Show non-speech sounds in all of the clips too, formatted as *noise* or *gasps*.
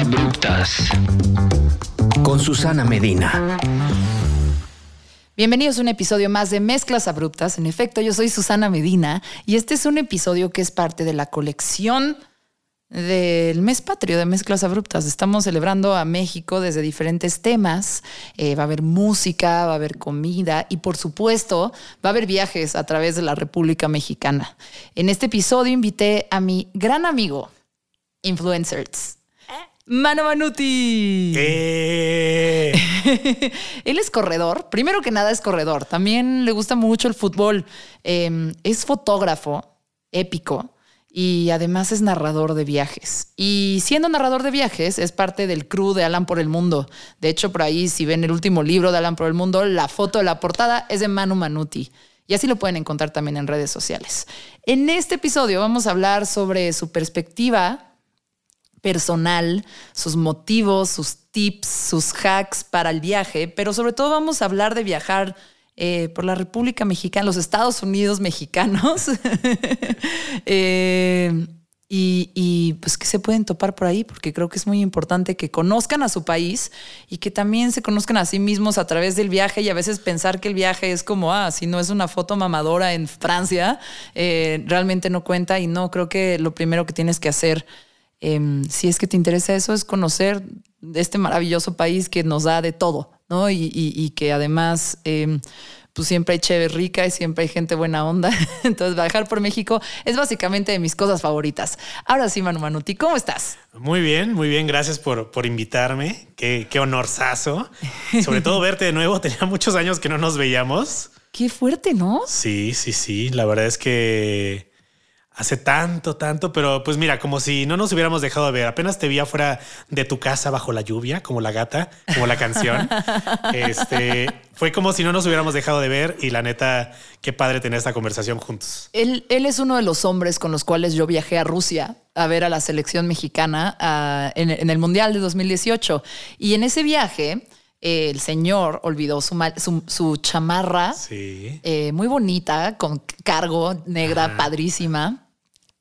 Abruptas. Con Susana Medina. Bienvenidos a un episodio más de Mezclas Abruptas. En efecto, yo soy Susana Medina y este es un episodio que es parte de la colección del mes patrio de Mezclas Abruptas. Estamos celebrando a México desde diferentes temas. Eh, va a haber música, va a haber comida y por supuesto va a haber viajes a través de la República Mexicana. En este episodio invité a mi gran amigo, Influencers. Mano Manuti. Eh. *laughs* Él es corredor. Primero que nada es corredor. También le gusta mucho el fútbol. Eh, es fotógrafo épico y además es narrador de viajes. Y siendo narrador de viajes, es parte del crew de Alan por el Mundo. De hecho, por ahí, si ven el último libro de Alan por el Mundo, la foto de la portada es de Manu Manuti. Y así lo pueden encontrar también en redes sociales. En este episodio vamos a hablar sobre su perspectiva personal, sus motivos, sus tips, sus hacks para el viaje, pero sobre todo vamos a hablar de viajar eh, por la República Mexicana, los Estados Unidos mexicanos. *laughs* eh, y, pues que se pueden topar por ahí, porque creo que es muy importante que conozcan a su país y que también se conozcan a sí mismos a través del viaje y a veces pensar que el viaje es como, ah, si no es una foto mamadora en Francia, eh, realmente no cuenta y no, creo que lo primero que tienes que hacer, eh, si es que te interesa eso, es conocer este maravilloso país que nos da de todo, ¿no? Y, y, y que además... Eh, pues siempre hay chévere rica y siempre hay gente buena onda. *laughs* Entonces, viajar por México es básicamente de mis cosas favoritas. Ahora sí, Manu Manuti, ¿cómo estás? Muy bien, muy bien. Gracias por, por invitarme. Qué, qué honorazo. Sobre todo verte de nuevo. *laughs* Tenía muchos años que no nos veíamos. Qué fuerte, ¿no? Sí, sí, sí. La verdad es que hace tanto, tanto, pero pues mira, como si no nos hubiéramos dejado de ver. Apenas te vi afuera de tu casa bajo la lluvia, como la gata, como la canción. *laughs* este fue como si no nos hubiéramos dejado de ver y la neta, qué padre tener esta conversación juntos. Él, él es uno de los hombres con los cuales yo viajé a Rusia a ver a la selección mexicana uh, en, en, el Mundial de 2018. Y en ese viaje, eh, el señor olvidó su, su, su chamarra sí. eh, muy bonita, con cargo, negra, Ajá. padrísima.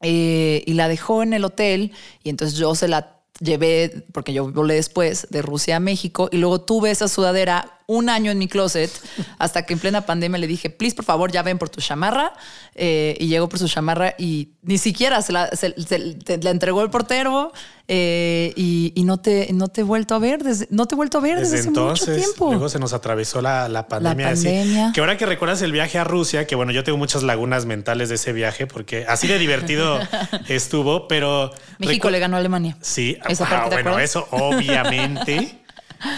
Eh, y la dejó en el hotel y entonces yo se la llevé, porque yo volé después de Rusia a México y luego tuve esa sudadera un año en mi closet hasta que en plena pandemia le dije, please, por favor, ya ven por tu chamarra. Eh, y llegó por su chamarra y ni siquiera se la, se, se, te, la entregó el portero eh, y, y, no, te, no te he vuelto a ver, desde, no te he vuelto a ver desde, desde hace entonces, mucho tiempo. Luego se nos atravesó la, la pandemia. La pandemia. Así, que ahora que recuerdas el viaje a Rusia, que bueno, yo tengo muchas lagunas mentales de ese viaje porque así de divertido *laughs* estuvo, pero... México le ganó a Alemania. Sí, Esa ah, parte, bueno, eso obviamente. *laughs*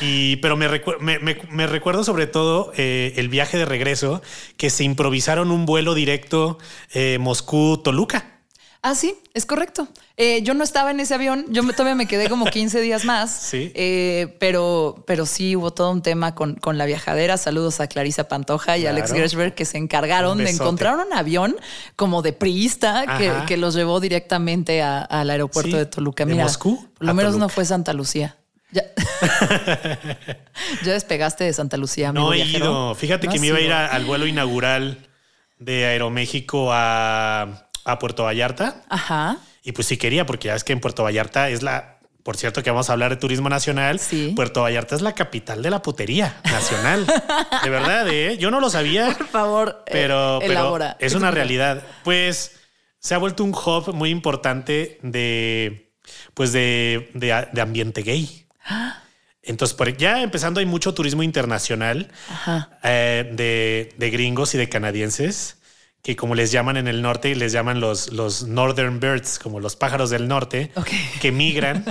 Y, pero me, recu me, me, me, recuerdo sobre todo eh, el viaje de regreso, que se improvisaron un vuelo directo eh, Moscú-Toluca. Ah, sí, es correcto. Eh, yo no estaba en ese avión, yo me, todavía me quedé como 15 días más, *laughs* sí. Eh, pero, pero sí hubo todo un tema con, con la viajadera. Saludos a Clarisa Pantoja y claro. Alex Gershberg que se encargaron de encontrar un avión como de priista que, que, los llevó directamente al aeropuerto sí, de Toluca. Mira, Mira, Moscú por lo menos Toluca. no fue Santa Lucía. Ya. *laughs* ya despegaste de Santa Lucía. No he viajero? ido. Fíjate no que me iba a ir a, al vuelo inaugural de Aeroméxico a, a Puerto Vallarta. Ajá. Y pues sí quería, porque ya es que en Puerto Vallarta es la, por cierto, que vamos a hablar de turismo nacional. Sí. Puerto Vallarta es la capital de la putería nacional. de verdad, ¿eh? Yo no lo sabía. Por favor, pero, eh, pero es una realidad. Pues se ha vuelto un hub muy importante de, pues de, de, de ambiente gay. Entonces, por, ya empezando, hay mucho turismo internacional eh, de, de, gringos y de canadienses que, como les llaman en el norte, les llaman los, los Northern Birds, como los pájaros del norte, okay. que migran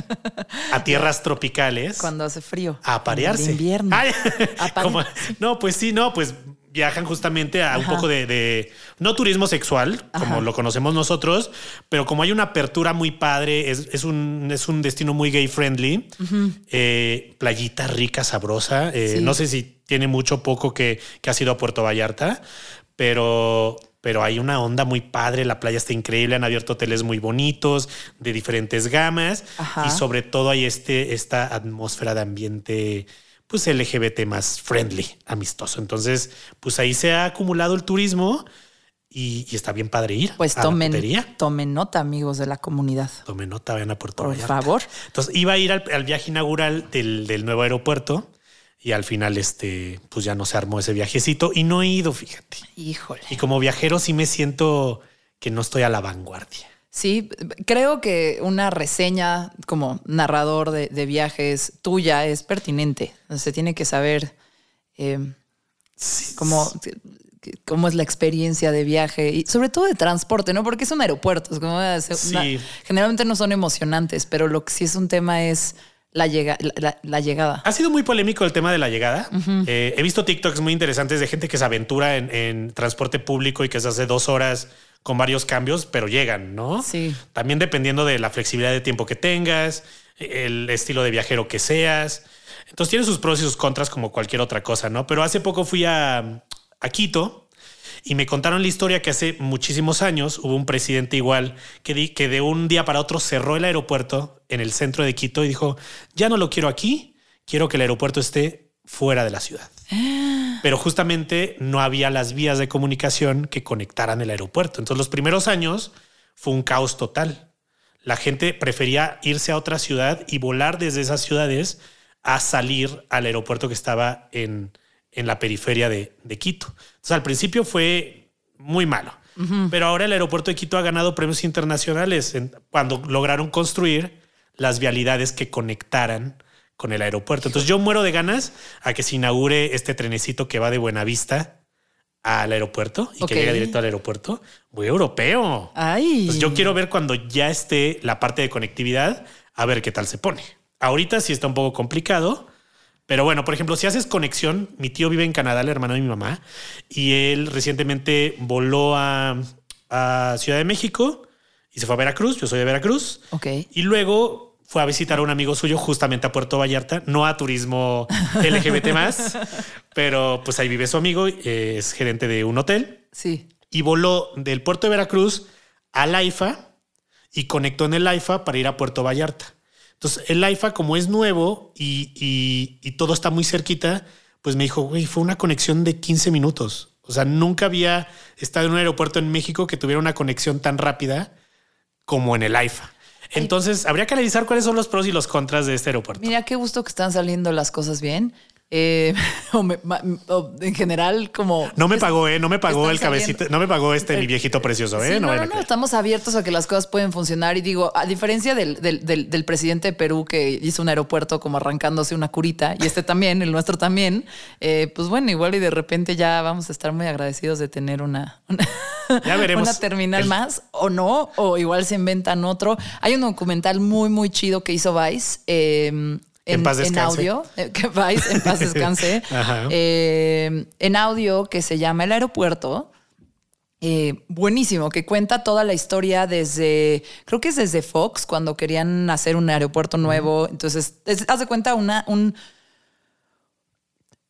a *laughs* tierras tropicales cuando hace frío, a aparearse. En invierno. Ay, *laughs* *laughs* como, no, pues sí, no, pues viajan justamente a Ajá. un poco de, de, no turismo sexual, como lo conocemos nosotros, pero como hay una apertura muy padre, es, es, un, es un destino muy gay friendly, uh -huh. eh, playita rica, sabrosa. Eh, sí. No sé si tiene mucho o poco que, que ha sido a Puerto Vallarta, pero pero hay una onda muy padre, la playa está increíble, han abierto hoteles muy bonitos, de diferentes gamas, Ajá. y sobre todo hay este, esta atmósfera de ambiente pues LGBT más friendly, amistoso. Entonces, pues ahí se ha acumulado el turismo y, está bien padre ir. Pues tomen, tomen nota, amigos de la comunidad. Tomen nota, vayan a Puerto Por favor. Entonces iba a ir al, viaje inaugural del, nuevo aeropuerto y al final, este, pues ya no se armó ese viajecito y no he ido, fíjate. Híjole. Y como viajero sí me siento que no estoy a la vanguardia. Sí, creo que una reseña como narrador de, viajes tuya es pertinente. Se tiene que saber eh, cómo cómo es la experiencia de viaje y sobre todo de transporte, ¿no? Porque es un aeropuerto. como generalmente no son emocionantes, pero lo que sí es un tema es la, la, llegada. Ha sido muy polémico el tema de la llegada. Eh, he visto TikToks muy interesantes de gente que se aventura en, transporte público y que se hace dos horas con varios cambios, pero llegan, ¿no? Sí. También dependiendo de la flexibilidad de tiempo que tengas, el estilo de viajero que seas. Entonces tiene sus pros y sus contras como cualquier otra cosa, ¿no? Pero hace poco fui a, a Quito y me contaron la historia que hace muchísimos años hubo un presidente igual que, que de un día para otro cerró el aeropuerto en el centro de Quito y dijo, ya no lo quiero aquí, quiero que el aeropuerto esté fuera de la ciudad. Pero justamente no había las vías de comunicación que conectaran el aeropuerto. Entonces los primeros años fue un caos total. La gente prefería irse a otra ciudad y volar desde esas ciudades a salir al aeropuerto que estaba en, en la periferia de, Quito. Entonces, al principio fue muy malo, pero ahora el aeropuerto de Quito ha ganado premios internacionales cuando lograron construir las vialidades que conectaran con el aeropuerto. Entonces, yo muero de ganas a que se inaugure este trenecito que va de Buenavista al aeropuerto y que llegue directo al aeropuerto. Muy europeo. Ay. yo quiero ver cuando ya esté la parte de conectividad, a ver qué tal se pone. Ahorita sí está un poco complicado, pero bueno, por ejemplo, si haces conexión, mi tío vive en Canadá, el hermano de mi mamá, y él recientemente voló a, Ciudad de México y se fue a Veracruz. Yo soy de Veracruz. Ok. Y luego fue a visitar a un amigo suyo justamente a Puerto Vallarta, no a turismo *laughs* LGBT más, pero pues ahí vive su amigo, es gerente de un hotel. Sí. Y voló del puerto de Veracruz al AIFA y conectó en el AIFA para ir a Puerto Vallarta. Entonces, el AIFA, como es nuevo y, todo está muy cerquita, pues me dijo, güey, fue una conexión de 15 minutos. O sea, nunca había estado en un aeropuerto en México que tuviera una conexión tan rápida como en el AIFA. Entonces, habría que analizar cuáles son los pros y los contras de este aeropuerto. Mira, qué gusto que están saliendo las cosas bien. Eh, *laughs* en general, como. No me pagó, ¿eh? No me pagó el cabecito, no me pagó este mi viejito precioso, ¿eh? no, no, no, estamos abiertos a que las cosas pueden funcionar. Y digo, a diferencia del, del, presidente de Perú que hizo un aeropuerto como arrancándose una curita, y este también, el nuestro también, eh, pues bueno, igual y de repente ya vamos a estar muy agradecidos de tener una, ya *laughs* veremos. una terminal más o no, o igual se inventan otro. Hay un documental muy, muy chido que hizo Vice. Eh, en, audio, eh, que vais, en paz descanse, *laughs* eh, en audio que se llama El Aeropuerto. Eh, buenísimo, que cuenta toda la historia desde, creo que es desde Fox, cuando querían hacer un aeropuerto nuevo. Entonces, haz de cuenta una, un...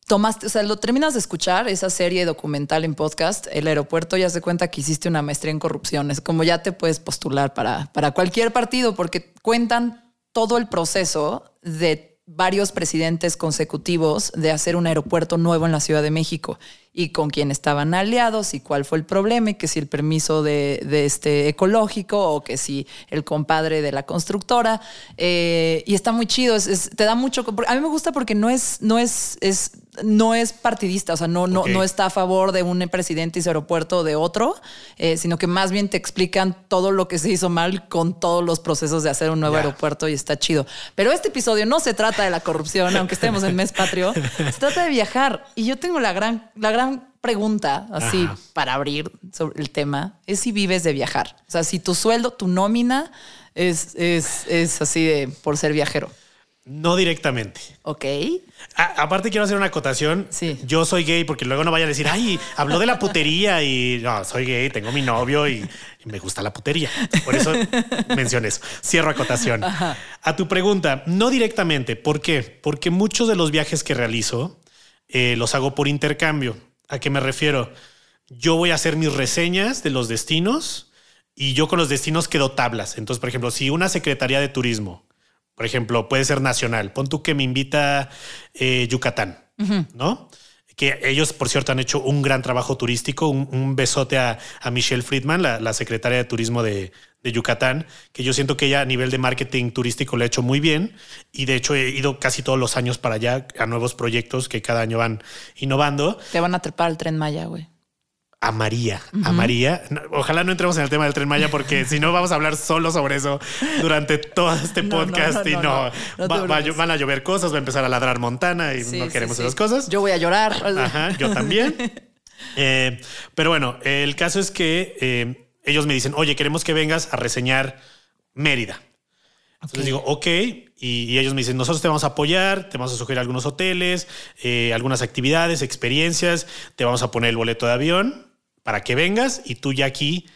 Tomaste, o sea, lo terminas de escuchar, esa serie documental en podcast, el aeropuerto, ya se cuenta que hiciste una maestría en corrupción. Es como ya te puedes postular para, para cualquier partido, porque cuentan todo el proceso de varios presidentes consecutivos de hacer un aeropuerto nuevo en la Ciudad de México y con quién estaban aliados y cuál fue el problema y que si el permiso de, este ecológico o que si el compadre de la constructora eh, y está muy chido te da mucho a mí me gusta porque no es no es, es no es partidista, o sea, no, no, no está a favor de un presidente y su aeropuerto o de otro, eh, sino que más bien te explican todo lo que se hizo mal con todos los procesos de hacer un nuevo aeropuerto y está chido. Pero este episodio no se trata de la corrupción, aunque estemos en mes patrio, se trata de viajar. Y yo tengo la gran, la gran pregunta, así para abrir sobre el tema, es si vives de viajar. O sea, si tu sueldo, tu nómina es, es, es así de por ser viajero. No directamente. Ok. aparte quiero hacer una acotación. Sí. Yo soy gay porque luego no vaya a decir, ay, habló de la putería y no, soy gay, tengo mi novio y, me gusta la putería. Por eso mencioné eso. Cierro acotación. A tu pregunta, no directamente. ¿Por qué? Porque muchos de los viajes que realizo eh, los hago por intercambio. ¿A qué me refiero? Yo voy a hacer mis reseñas de los destinos y yo con los destinos quedo tablas. Entonces, por ejemplo, si una secretaría de turismo por ejemplo, puede ser nacional. Pon tú que me invita eh, Yucatán, ¿no? que ellos, por cierto, han hecho un gran trabajo turístico. Un, besote a, Michelle Friedman, la, secretaria de turismo de, Yucatán, que yo siento que ella a nivel de marketing turístico le ha hecho muy bien. Y de hecho he ido casi todos los años para allá a nuevos proyectos que cada año van innovando. Te van a trepar al tren Maya, güey a María, a María. Ojalá no entremos en el tema del tren Maya porque *laughs* si no vamos a hablar solo sobre eso durante todo este podcast y no, van a llover cosas, va a empezar a ladrar Montana y no queremos esas cosas. Yo voy a llorar. Ajá, yo también. *laughs* Eh, pero bueno, el caso es que eh, ellos me dicen, oye, queremos que vengas a reseñar Mérida. Entonces digo, ok, y, ellos me dicen, nosotros te vamos a apoyar, te vamos a sugerir algunos hoteles, eh, algunas actividades, experiencias, te vamos a poner el boleto de avión, para que vengas y tú ya aquí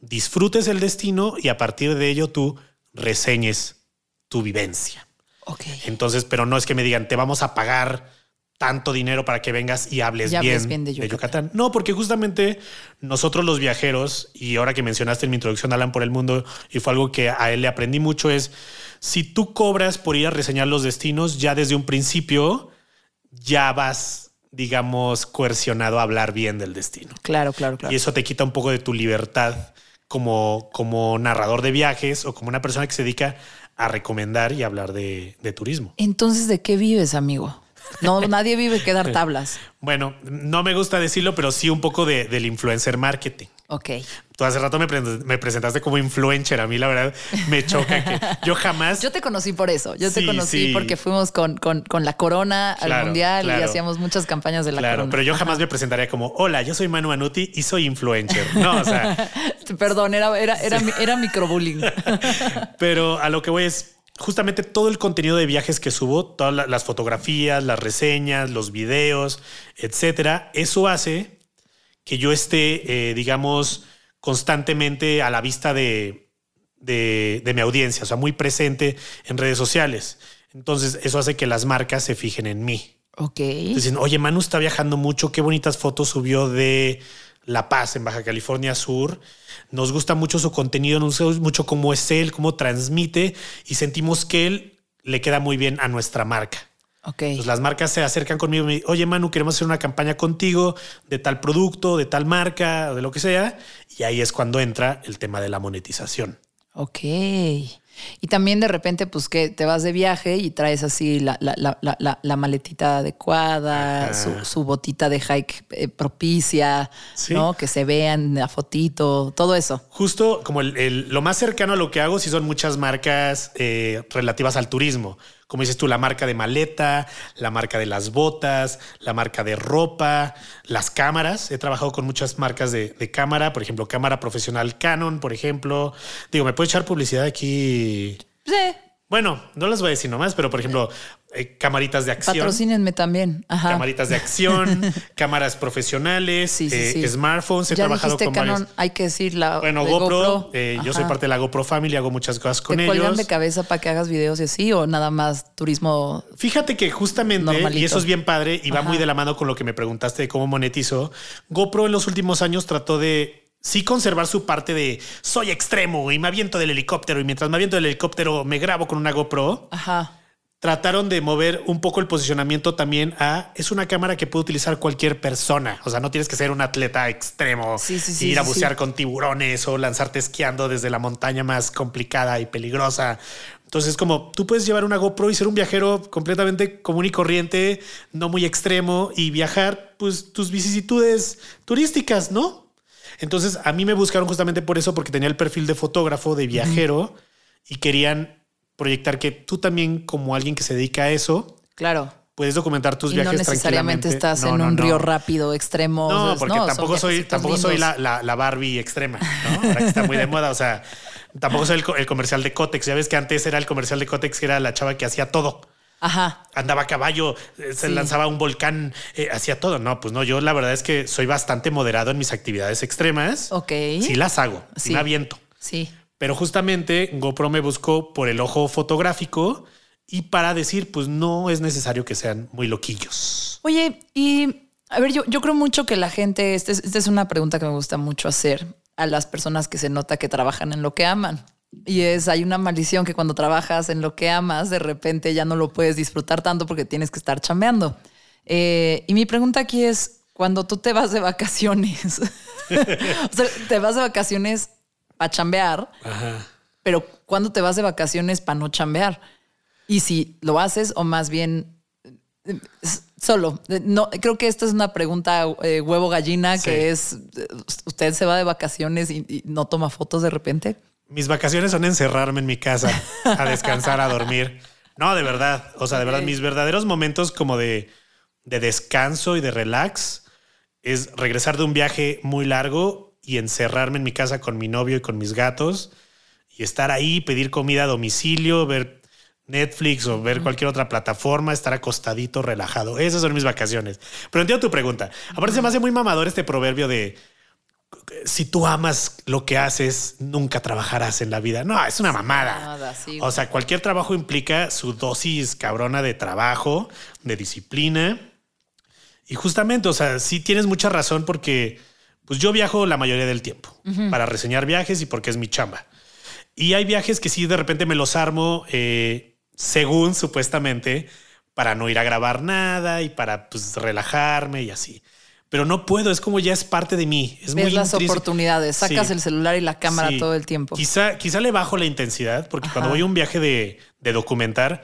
disfrutes el destino y a partir de ello tú reseñes tu vivencia. Ok. Entonces, pero no es que me digan, te vamos a pagar tanto dinero para que vengas y hables, bien, de, Yucatán. No, porque justamente nosotros los viajeros, y ahora que mencionaste en mi introducción Alan por el mundo, y fue algo que a él le aprendí mucho, es si tú cobras por ir a reseñar los destinos, ya desde un principio ya vas digamos, coercionado a hablar bien del destino. Claro, claro, claro. Y eso te quita un poco de tu libertad como, como narrador de viajes o como una persona que se dedica a recomendar y hablar de, de turismo. Entonces, ¿de qué vives, amigo? No, nadie vive que dar *laughs* tablas. Bueno, no me gusta decirlo, pero sí un poco de, del influencer marketing. Ok. Tú hace rato me, presentaste como influencer. A mí, la verdad, me choca que *laughs* yo jamás. Yo te conocí por eso. Yo te conocí porque fuimos con, con, la corona al mundial y hacíamos muchas campañas de la claro, Pero yo jamás me presentaría como: Hola, yo soy Manu Anuti y soy influencer. No, o sea. *laughs* Perdón, era, era, era, era microbullying. pero a lo que voy es justamente todo el contenido de viajes que subo, todas las fotografías, las reseñas, los videos, etcétera, eso hace que yo esté, eh, digamos, constantemente a la vista de, de, mi audiencia, o sea, muy presente en redes sociales. Entonces, eso hace que las marcas se fijen en mí. Ok. Dicen, oye, Manu está viajando mucho, qué bonitas fotos subió de La Paz, en Baja California Sur. Nos gusta mucho su contenido, nos gusta mucho cómo es él, cómo transmite y sentimos que él le queda muy bien a nuestra marca. Ok. las marcas se acercan conmigo y me dicen, oye Manu, queremos hacer una campaña contigo de tal producto, de tal marca, de lo que sea. Y ahí es cuando entra el tema de la monetización. Ok. Y también de repente, pues que te vas de viaje y traes así la, la, maletita adecuada, su, botita de hike eh, propicia, ¿no? Que se vean la fotito, todo eso. Justo como lo más cercano a lo que hago, si son muchas marcas eh, relativas al turismo como dices tú, la marca de maleta, la marca de las botas, la marca de ropa, las cámaras. He trabajado con muchas marcas de, cámara, por ejemplo, cámara profesional Canon, por ejemplo. Digo, ¿me puede echar publicidad aquí? Sí. Bueno, no las voy a decir nomás, pero por ejemplo, eh, camaritas de acción. Patrocínenme también. Camaritas de acción, *laughs* cámaras profesionales, eh, smartphones. He trabajado con Canon, Hay que decir la. Bueno, GoPro. Eh, yo soy parte de la GoPro Family, hago muchas cosas con ¿Te ellos. de cabeza para que hagas videos y así o nada más turismo? Fíjate que justamente, y eso es bien padre y va muy de la mano con lo que me preguntaste de cómo monetizo. GoPro en los últimos años trató de sí conservar su parte de soy extremo y me aviento del helicóptero y mientras me aviento del helicóptero me grabo con una GoPro. Ajá trataron de mover un poco el posicionamiento también a es una cámara que puede utilizar cualquier persona. O sea, no tienes que ser un atleta extremo, ir a bucear con tiburones o lanzarte esquiando desde la montaña más complicada y peligrosa. Entonces, como tú puedes llevar una GoPro y ser un viajero completamente común y corriente, no muy extremo y viajar pues tus vicisitudes turísticas, ¿no? Entonces, a mí me buscaron justamente por eso, porque tenía el perfil de fotógrafo, de viajero y querían proyectar que tú también, como alguien que se dedica a eso, claro. Puedes documentar tus viajes. No necesariamente estás en un río rápido extremo. No, porque tampoco soy, tampoco soy la, la, Barbie extrema, ¿no? Ahora que está muy de *laughs* moda. O sea, tampoco soy el, comercial de Cotex. Ya ves que antes era el comercial de Cotex, que era la chava que hacía todo. Ajá. Andaba a caballo, eh, se lanzaba un volcán, eh, hacía todo. No, pues no, yo la verdad es que soy bastante moderado en mis actividades extremas. Ok. Sí las hago, sí me aviento. Sí. Pero justamente GoPro me buscó por el ojo fotográfico y para decir, pues no es necesario que sean muy loquillos. Oye, y a ver, yo, yo creo mucho que la gente, esta es, es una pregunta que me gusta mucho hacer a las personas que se nota que trabajan en lo que aman. Y es, hay una maldición que cuando trabajas en lo que amas, de repente ya no lo puedes disfrutar tanto porque tienes que estar chambeando. Eh, y mi pregunta aquí es, cuando tú te vas de vacaciones, *laughs* o sea, te vas de vacaciones para chambear, pero ¿cuándo te vas de vacaciones para no chambear? Y si lo haces o más bien eh, solo. No, creo que esta es una pregunta eh, huevo gallina que es, ¿usted se va de vacaciones y, no toma fotos de repente? Mis vacaciones son encerrarme en mi casa, a descansar, a dormir. No, de verdad. O sea, de verdad, mis verdaderos momentos como de, de descanso y de relax es regresar de un viaje muy largo y encerrarme en mi casa con mi novio y con mis gatos y estar ahí, pedir comida a domicilio, ver Netflix o ver cualquier otra plataforma, estar acostadito, relajado. Esas son mis vacaciones. Pero entiendo tu pregunta. Aparte, se me hace muy mamador este proverbio de si tú amas lo que haces, nunca trabajarás en la vida. No, es una mamada. o sea, cualquier trabajo implica su dosis cabrona de trabajo, de disciplina. Y justamente, o sea, sí tienes mucha razón porque pues yo viajo la mayoría del tiempo para reseñar viajes y porque es mi chamba. Y hay viajes que sí de repente me los armo eh, según supuestamente para no ir a grabar nada y para pues, relajarme y así. Pero no puedo, es como ya es parte de mí. Es Ves las oportunidades, sacas el celular y la cámara todo el tiempo. Quizá, quizá le bajo la intensidad, porque cuando voy a un viaje de, de documentar,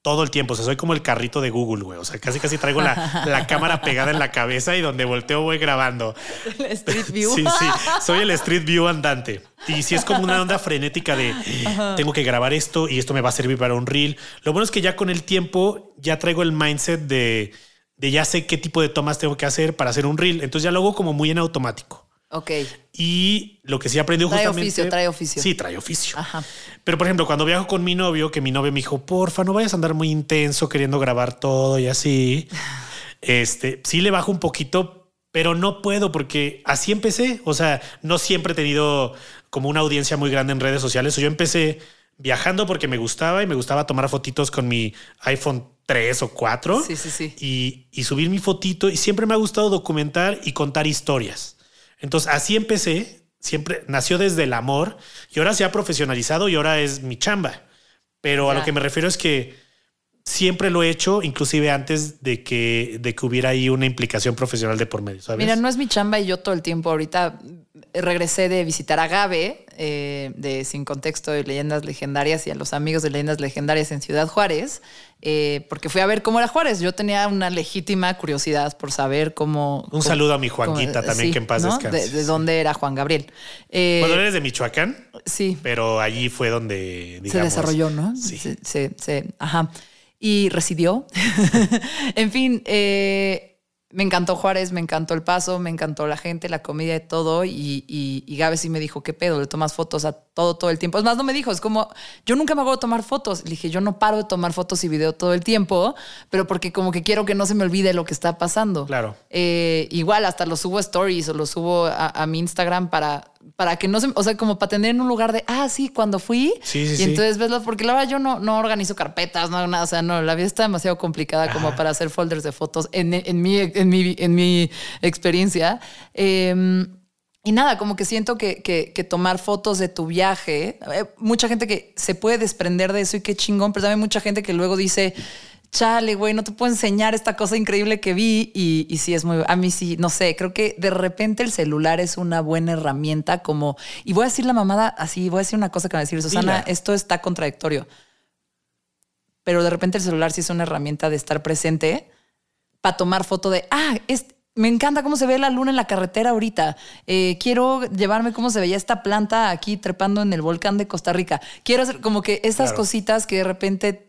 todo el tiempo. O sea, soy como el carrito de Google, güey. O sea, casi casi traigo la, la, *laughs* cámara pegada en la cabeza y donde volteo voy grabando. El Street View. Sí, sí. Soy el Street View andante. Y si es como una onda frenética de tengo que grabar esto y esto me va a servir para un reel. Lo bueno es que ya con el tiempo ya traigo el mindset de, de ya sé qué tipo de tomas tengo que hacer para hacer un reel. Entonces ya lo hago como muy en automático. Ok. Y lo que sí aprendió trae justamente. Oficio, trae oficio. Sí, trae oficio. Pero por ejemplo, cuando viajo con mi novio, que mi novio me dijo, porfa, no vayas a andar muy intenso queriendo grabar todo y así. *laughs* Este sí le bajo un poquito, pero no puedo porque así empecé. O sea, no siempre he tenido como una audiencia muy grande en redes sociales. O yo empecé viajando porque me gustaba y me gustaba tomar fotitos con mi iPhone 3 o 4. Sí, sí, sí. Y, y subir mi fotito. Y siempre me ha gustado documentar y contar historias. Entonces así empecé, siempre nació desde el amor y ahora se ha profesionalizado y ahora es mi chamba. Pero a lo que me refiero es que siempre lo he hecho, inclusive antes de que, de que hubiera ahí una implicación profesional de por medio. Mira, no es mi chamba y yo todo el tiempo ahorita regresé de visitar a Gabe, eh, de Sin Contexto de Leyendas Legendarias y a los amigos de Leyendas Legendarias en Ciudad Juárez, eh, porque fui a ver cómo era Juárez. Yo tenía una legítima curiosidad por saber cómo... Un saludo a mi Juanquita también, que en paz descanse. De, dónde era Juan Gabriel. Eh, bueno, eres de Michoacán. Sí. Pero allí fue donde, Se desarrolló, ¿no? Sí. Sí, sí, ajá. Y residió. *laughs* en fin, eh me encantó Juárez, me encantó el paso, me encantó la gente, la comida y todo. Y, y, y Gabe sí me dijo, ¿qué pedo? Le tomas fotos a todo, todo el tiempo. Es más, no me dijo, es como, yo nunca me hago tomar fotos. Le dije, yo no paro de tomar fotos y video todo el tiempo, pero porque como que quiero que no se me olvide lo que está pasando. Claro. Eh, igual, hasta lo subo a stories o lo subo a mi Instagram para para que no se, o sea, como para tener en un lugar de, ah, sí, cuando fui. Sí, sí, y entonces veslo, porque la verdad yo no, no organizo carpetas, no nada, o sea, no, la vida está demasiado complicada como para hacer folders de fotos en, en, mi, en, mi, en mi experiencia. Em, y nada, como que siento que, que, que, tomar fotos de tu viaje, eh, mucha gente que se puede desprender de eso y qué chingón, pero también mucha gente que luego dice, chale, güey, no te puedo enseñar esta cosa increíble que vi y, y sí es muy, a mí sí, no sé, creo que de repente el celular es una buena herramienta como, y voy a decir la mamada así, voy a decir una cosa que va a decir, Susana, esto está contradictorio, pero de repente el celular sí es una herramienta de estar presente para tomar foto de, ah, me encanta cómo se ve la luna en la carretera ahorita. Eh, quiero llevarme cómo se veía esta planta aquí trepando en el volcán de Costa Rica. Quiero hacer como que esas cositas que de repente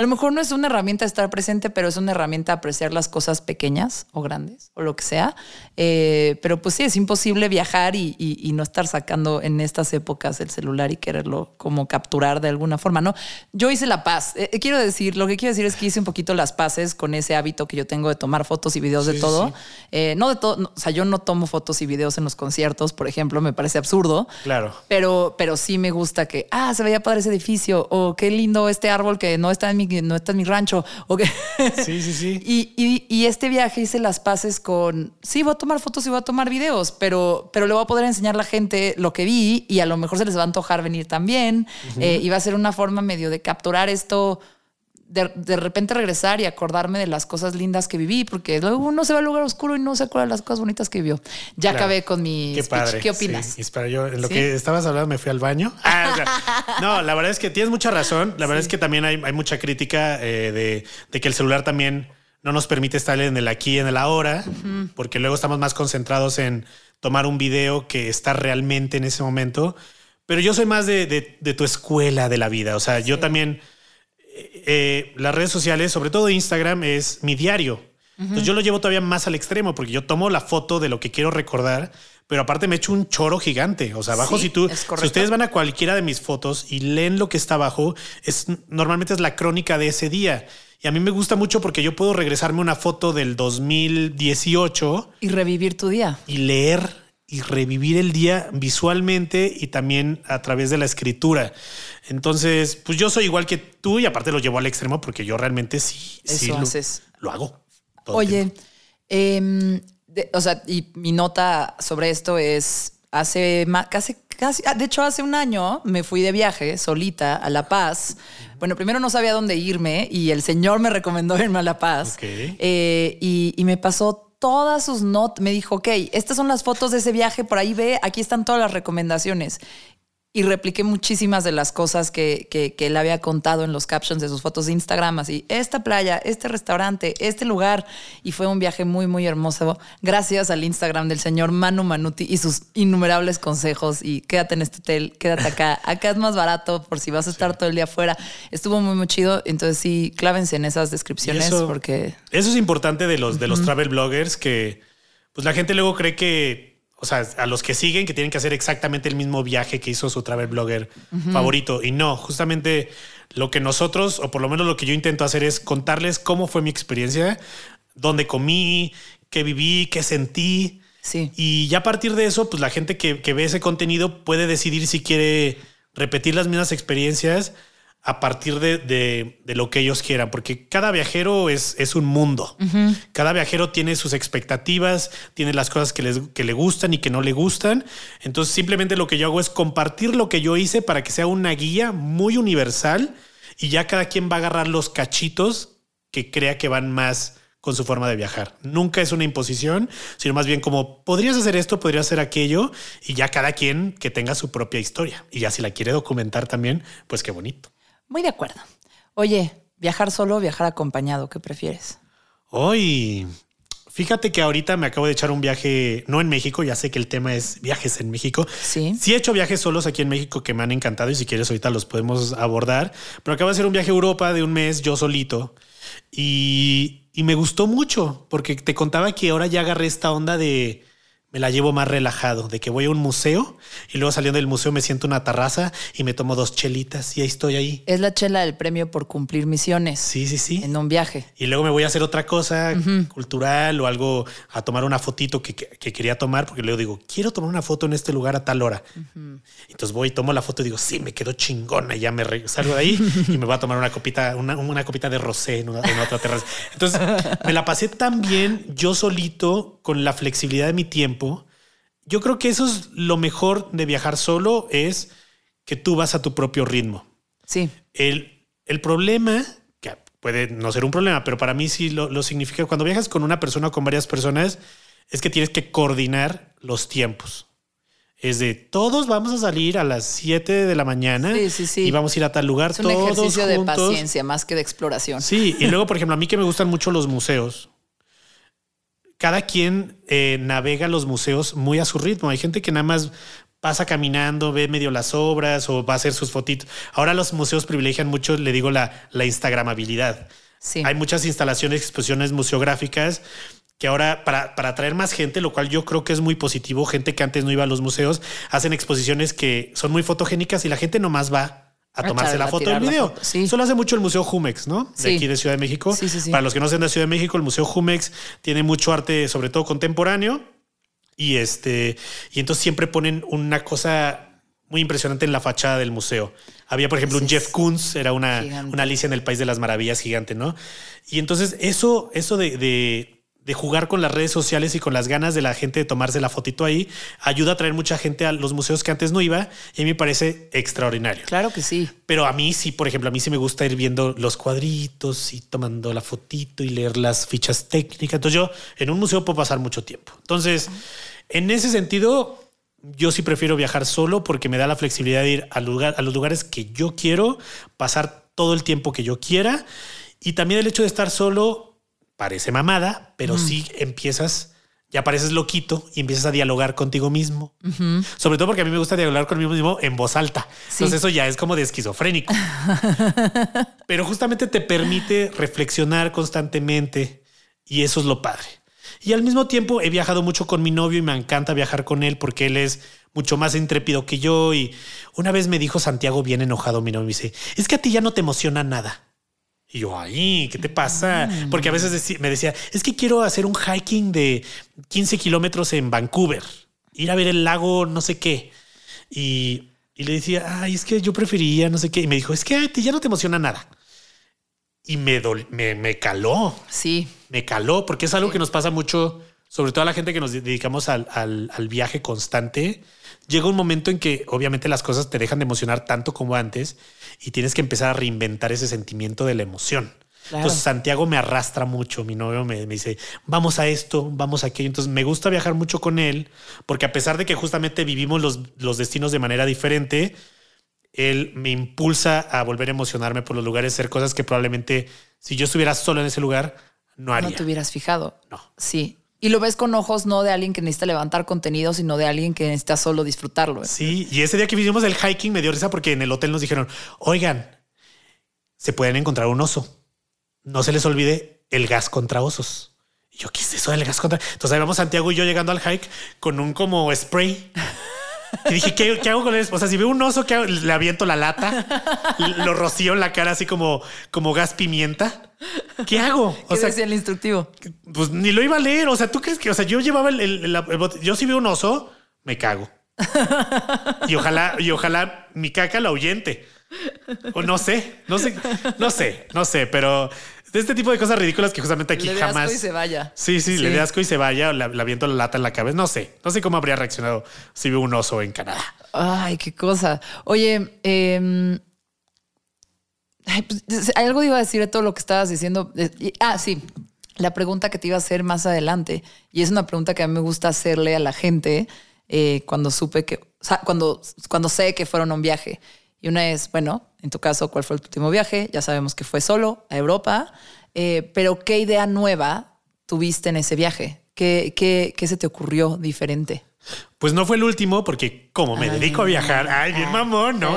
a lo mejor no es una herramienta estar presente, pero es una herramienta apreciar las cosas pequeñas o grandes o lo que sea. Eh, pero pues sí, es imposible viajar y, no estar sacando en estas épocas el celular y quererlo como capturar de alguna forma, ¿no? Yo hice la paz. Eh, quiero decir, lo que quiero decir es que hice un poquito las paces con ese hábito que yo tengo de tomar fotos y videos de todo. Eh, no de todo, o sea, yo no tomo fotos y videos en los conciertos, por ejemplo, me parece absurdo. Claro. Pero, pero sí me gusta que, ah, se veía padre ese edificio o qué lindo este árbol que no está en mi no está en mi rancho. *laughs* Sí, sí, sí. *laughs* y, y, este viaje hice las paces con, sí, voy a tomar fotos y voy a tomar videos, pero, pero le voy a poder enseñar a la gente lo que vi y a lo mejor se les va a antojar venir también. Eh, y va a ser una forma medio de capturar esto de, repente regresar y acordarme de las cosas lindas que viví, porque luego uno se va al lugar oscuro y no se acuerda de las cosas bonitas que vivió. Ya acabé con mi Qué speech. ¿Qué opinas? Sí, espera, yo en lo que estabas hablando me fui al baño. *laughs* Ah, no, la verdad es que tienes mucha razón. La verdad es que también hay, mucha crítica eh, de, de, que el celular también no nos permite estar en el aquí, en el ahora, porque luego estamos más concentrados en tomar un video que está realmente en ese momento. Pero yo soy más de, de, tu escuela de la vida. O sea, yo también eh, las redes sociales, sobre todo Instagram, es mi diario. Entonces yo lo llevo todavía más al extremo porque yo tomo la foto de lo que quiero recordar, pero aparte me echo un choro gigante. O sea, abajo si tú, si ustedes van a cualquiera de mis fotos y leen lo que está abajo, es normalmente es la crónica de ese día. Y a mí me gusta mucho porque yo puedo regresarme una foto del 2018 y revivir tu día y leer y revivir el día visualmente y también a través de la escritura. Entonces, pues yo soy igual que tú y aparte lo llevo al extremo porque yo realmente sí, sí lo, hago. Oye, em, o sea, y mi nota sobre esto es hace casi, casi, ah, de hecho hace un año me fui de viaje solita a La Paz. Bueno, primero no sabía dónde irme y el señor me recomendó irme a La Paz. Eh, y, y me pasó todas sus notas. Me dijo, ok, estas son las fotos de ese viaje, por ahí ve, aquí están todas las recomendaciones. Y repliqué muchísimas de las cosas que, que, él había contado en los captions de sus fotos de Instagram, así, esta playa, este restaurante, este lugar. Y fue un viaje muy, muy hermoso. Gracias al Instagram del señor Manu Manuti y sus innumerables consejos. Y quédate en este hotel, quédate acá. Acá es más barato por si vas a estar todo el día afuera. Estuvo muy, muy chido. Entonces sí, clávense en esas descripciones porque... Eso es importante de los, de los travel bloggers que pues la gente luego cree que o sea, a los que siguen que tienen que hacer exactamente el mismo viaje que hizo su travel blogger favorito. Y no, justamente lo que nosotros, o por lo menos lo que yo intento hacer es contarles cómo fue mi experiencia, dónde comí, qué viví, qué sentí. Sí. Y ya a partir de eso, pues la gente que, que ve ese contenido puede decidir si quiere repetir las mismas experiencias a partir de, de, lo que ellos quieran, porque cada viajero es, es un mundo. Cada viajero tiene sus expectativas, tiene las cosas que, les, que le gustan y que no le gustan. Entonces simplemente lo que yo hago es compartir lo que yo hice para que sea una guía muy universal y ya cada quien va a agarrar los cachitos que crea que van más con su forma de viajar. Nunca es una imposición, sino más bien como podrías hacer esto, podrías hacer aquello y ya cada quien que tenga su propia historia. Y ya si la quiere documentar también, pues qué bonito. Muy de acuerdo. Oye, viajar solo o viajar acompañado, ¿qué prefieres? Hoy, fíjate que ahorita me acabo de echar un viaje, no en México, ya sé que el tema es viajes en México. Sí. Sí he hecho viajes solos aquí en México que me han encantado y si quieres ahorita los podemos abordar, pero acabo de hacer un viaje a Europa de un mes yo solito y, y me gustó mucho porque te contaba que ahora ya agarré esta onda de me la llevo más relajado, de que voy a un museo y luego saliendo del museo me siento una terraza y me tomo dos chelitas y ahí estoy ahí. Es la chela del premio por cumplir misiones. Sí, sí, sí. En un viaje. Y luego me voy a hacer otra cosa cultural o algo, a tomar una fotito que, quería tomar, porque luego digo, quiero tomar una foto en este lugar a tal hora. Entonces voy, tomo la foto y digo, sí, me quedó chingona y ya me salgo de ahí y me voy a tomar una copita, una, copita de rosé en, en otra terraza. Entonces me la pasé tan bien yo solito con la flexibilidad de mi tiempo. Yo creo que eso es lo mejor de viajar solo, es que tú vas a tu propio ritmo. Sí. El, el problema, que puede no ser un problema, pero para mí sí lo, lo significa, cuando viajas con una persona o con varias personas, es que tienes que coordinar los tiempos es de todos vamos a salir a las 7 de la mañana y vamos a ir a tal lugar. Es un ejercicio de paciencia más que de exploración. Sí, y luego, por ejemplo, a mí que me gustan mucho los museos, cada quien eh, navega los museos muy a su ritmo. Hay gente que nada más pasa caminando, ve medio las obras o va a hacer sus fotitos. Ahora los museos privilegian mucho, le digo, la, la Instagramabilidad. Sí. Hay muchas instalaciones, exposiciones museográficas que ahora para, para atraer más gente, lo cual yo creo que es muy positivo, gente que antes no iba a los museos, hacen exposiciones que son muy fotogénicas y la gente nomás va a tomarse la foto del video. Sí. Eso lo hace mucho el Museo Jumex, ¿no? De aquí de Ciudad de México. Para los que no sean de Ciudad de México, el Museo Jumex tiene mucho arte, sobre todo contemporáneo. Y este, y entonces siempre ponen una cosa muy impresionante en la fachada del museo. Había, por ejemplo, un Jeff Koons, era una, una, Alicia en el País de las Maravillas gigante, ¿no? Y entonces eso, eso de, de jugar con las redes sociales y con las ganas de la gente de tomarse la fotito ahí, ayuda a traer mucha gente a los museos que antes no iba y a mí me parece extraordinario. Claro que sí. Pero a mí sí, por ejemplo, a mí sí me gusta ir viendo los cuadritos y tomando la fotito y leer las fichas técnicas. Entonces yo en un museo puedo pasar mucho tiempo. Entonces, en ese sentido, yo sí prefiero viajar solo porque me da la flexibilidad de ir al lugar, a los lugares que yo quiero, pasar todo el tiempo que yo quiera. Y también el hecho de estar solo parece mamada, pero sí empiezas, ya pareces loquito y empiezas a dialogar contigo mismo. Sobre todo porque a mí me gusta dialogar conmigo mismo en voz alta. Entonces eso ya es como de esquizofrénico. *laughs* pero justamente te permite reflexionar constantemente y eso es lo padre. Y al mismo tiempo he viajado mucho con mi novio y me encanta viajar con él porque él es mucho más intrépido que yo. Y una vez me dijo Santiago bien enojado, mi novio, me dice, es que a ti ya no te emociona nada. Y yo, ay, ¿qué te pasa? Porque a veces me decía, es que quiero hacer un hiking de 15 kilómetros en Vancouver, ir a ver el lago, no sé qué. Y, le decía, ay, es que yo preferiría, no sé qué. Y me dijo, es que a ti ya no te emociona nada. Y me, me, me, caló. Sí. Me caló, porque es algo que nos pasa mucho, sobre todo a la gente que nos dedicamos al, al viaje constante. Llega un momento en que obviamente las cosas te dejan de emocionar tanto como antes y tienes que empezar a reinventar ese sentimiento de la emoción. Entonces Santiago me arrastra mucho, mi novio me, dice, vamos a esto, vamos a aquello. Entonces me gusta viajar mucho con él, porque a pesar de que justamente vivimos los, los destinos de manera diferente, él me impulsa a volver a emocionarme por los lugares, hacer cosas que probablemente si yo estuviera solo en ese lugar, no haría. No te hubieras fijado. No. Sí. Y lo ves con ojos no de alguien que necesita levantar contenido, sino de alguien que necesita solo disfrutarlo. Sí, y ese día que vivimos el hiking me dio risa porque en el hotel nos dijeron, oigan, se pueden encontrar un oso. No se les olvide el gas contra osos. Y yo, ¿qué es eso del gas contra? Entonces ahí vamos Santiago y yo llegando al hike con un como spray. Y dije, ¿qué, hago con él? O sea, si veo un oso, ¿qué le aviento la lata, *laughs* lo rocío en la cara así como, como gas pimienta. ¿Qué hago? O sea, decía el instructivo? Pues ni lo iba a leer. O sea, ¿tú crees que, o sea, yo llevaba el, el, yo si veo un oso, me cago. Y ojalá, y ojalá mi caca la ahuyente. O no sé, no sé, no sé, no sé, pero de este tipo de cosas ridículas que justamente aquí le jamás. Asco y se vaya. Sí, sí, le de asco y se vaya, la, la viento la lata en la cabeza. No sé, no sé cómo habría reaccionado si veo un oso en Canadá. Ay, qué cosa. Oye, eh, pues, algo iba a decir de todo lo que estabas diciendo. Ah, sí. La pregunta que te iba a hacer más adelante, y es una pregunta que a mí me gusta hacerle a la gente eh, cuando supe que, o sea, cuando, cuando sé que fueron a un viaje. Y una es, bueno, en tu caso, ¿cuál fue el último viaje? Ya sabemos que fue solo a Europa, eh, pero ¿qué idea nueva tuviste en ese viaje? ¿Qué, qué, qué se te ocurrió diferente? Pues no fue el último porque como me dedico a viajar, ay, bien mamón, ¿no?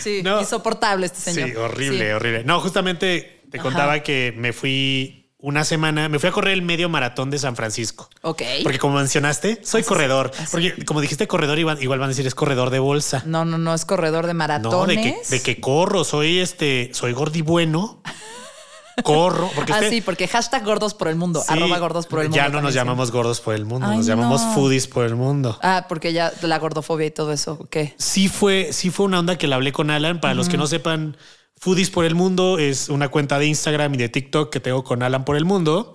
sí, insoportable este señor. Sí, horrible, horrible. No, justamente te contaba que me fui una semana, me fui a correr el medio maratón de San Francisco. Ok. Porque como mencionaste, soy corredor. Porque como dijiste corredor, igual, van a decir es corredor de bolsa. No, no, no, es corredor de maratones. No, de que, de que corro, soy este, soy gordi bueno. *laughs* corro. Porque ah, sí, porque hashtag gordos por el mundo, arroba gordos por el mundo. Ya no nos llamamos gordos por el mundo, nos llamamos foodies por el mundo. Ah, porque ya la gordofobia y todo eso, ¿qué? Sí fue, sí fue una onda que le hablé con Alan. Para los que no sepan, Foodies por el Mundo es una cuenta de Instagram y de TikTok que tengo con Alan por el Mundo.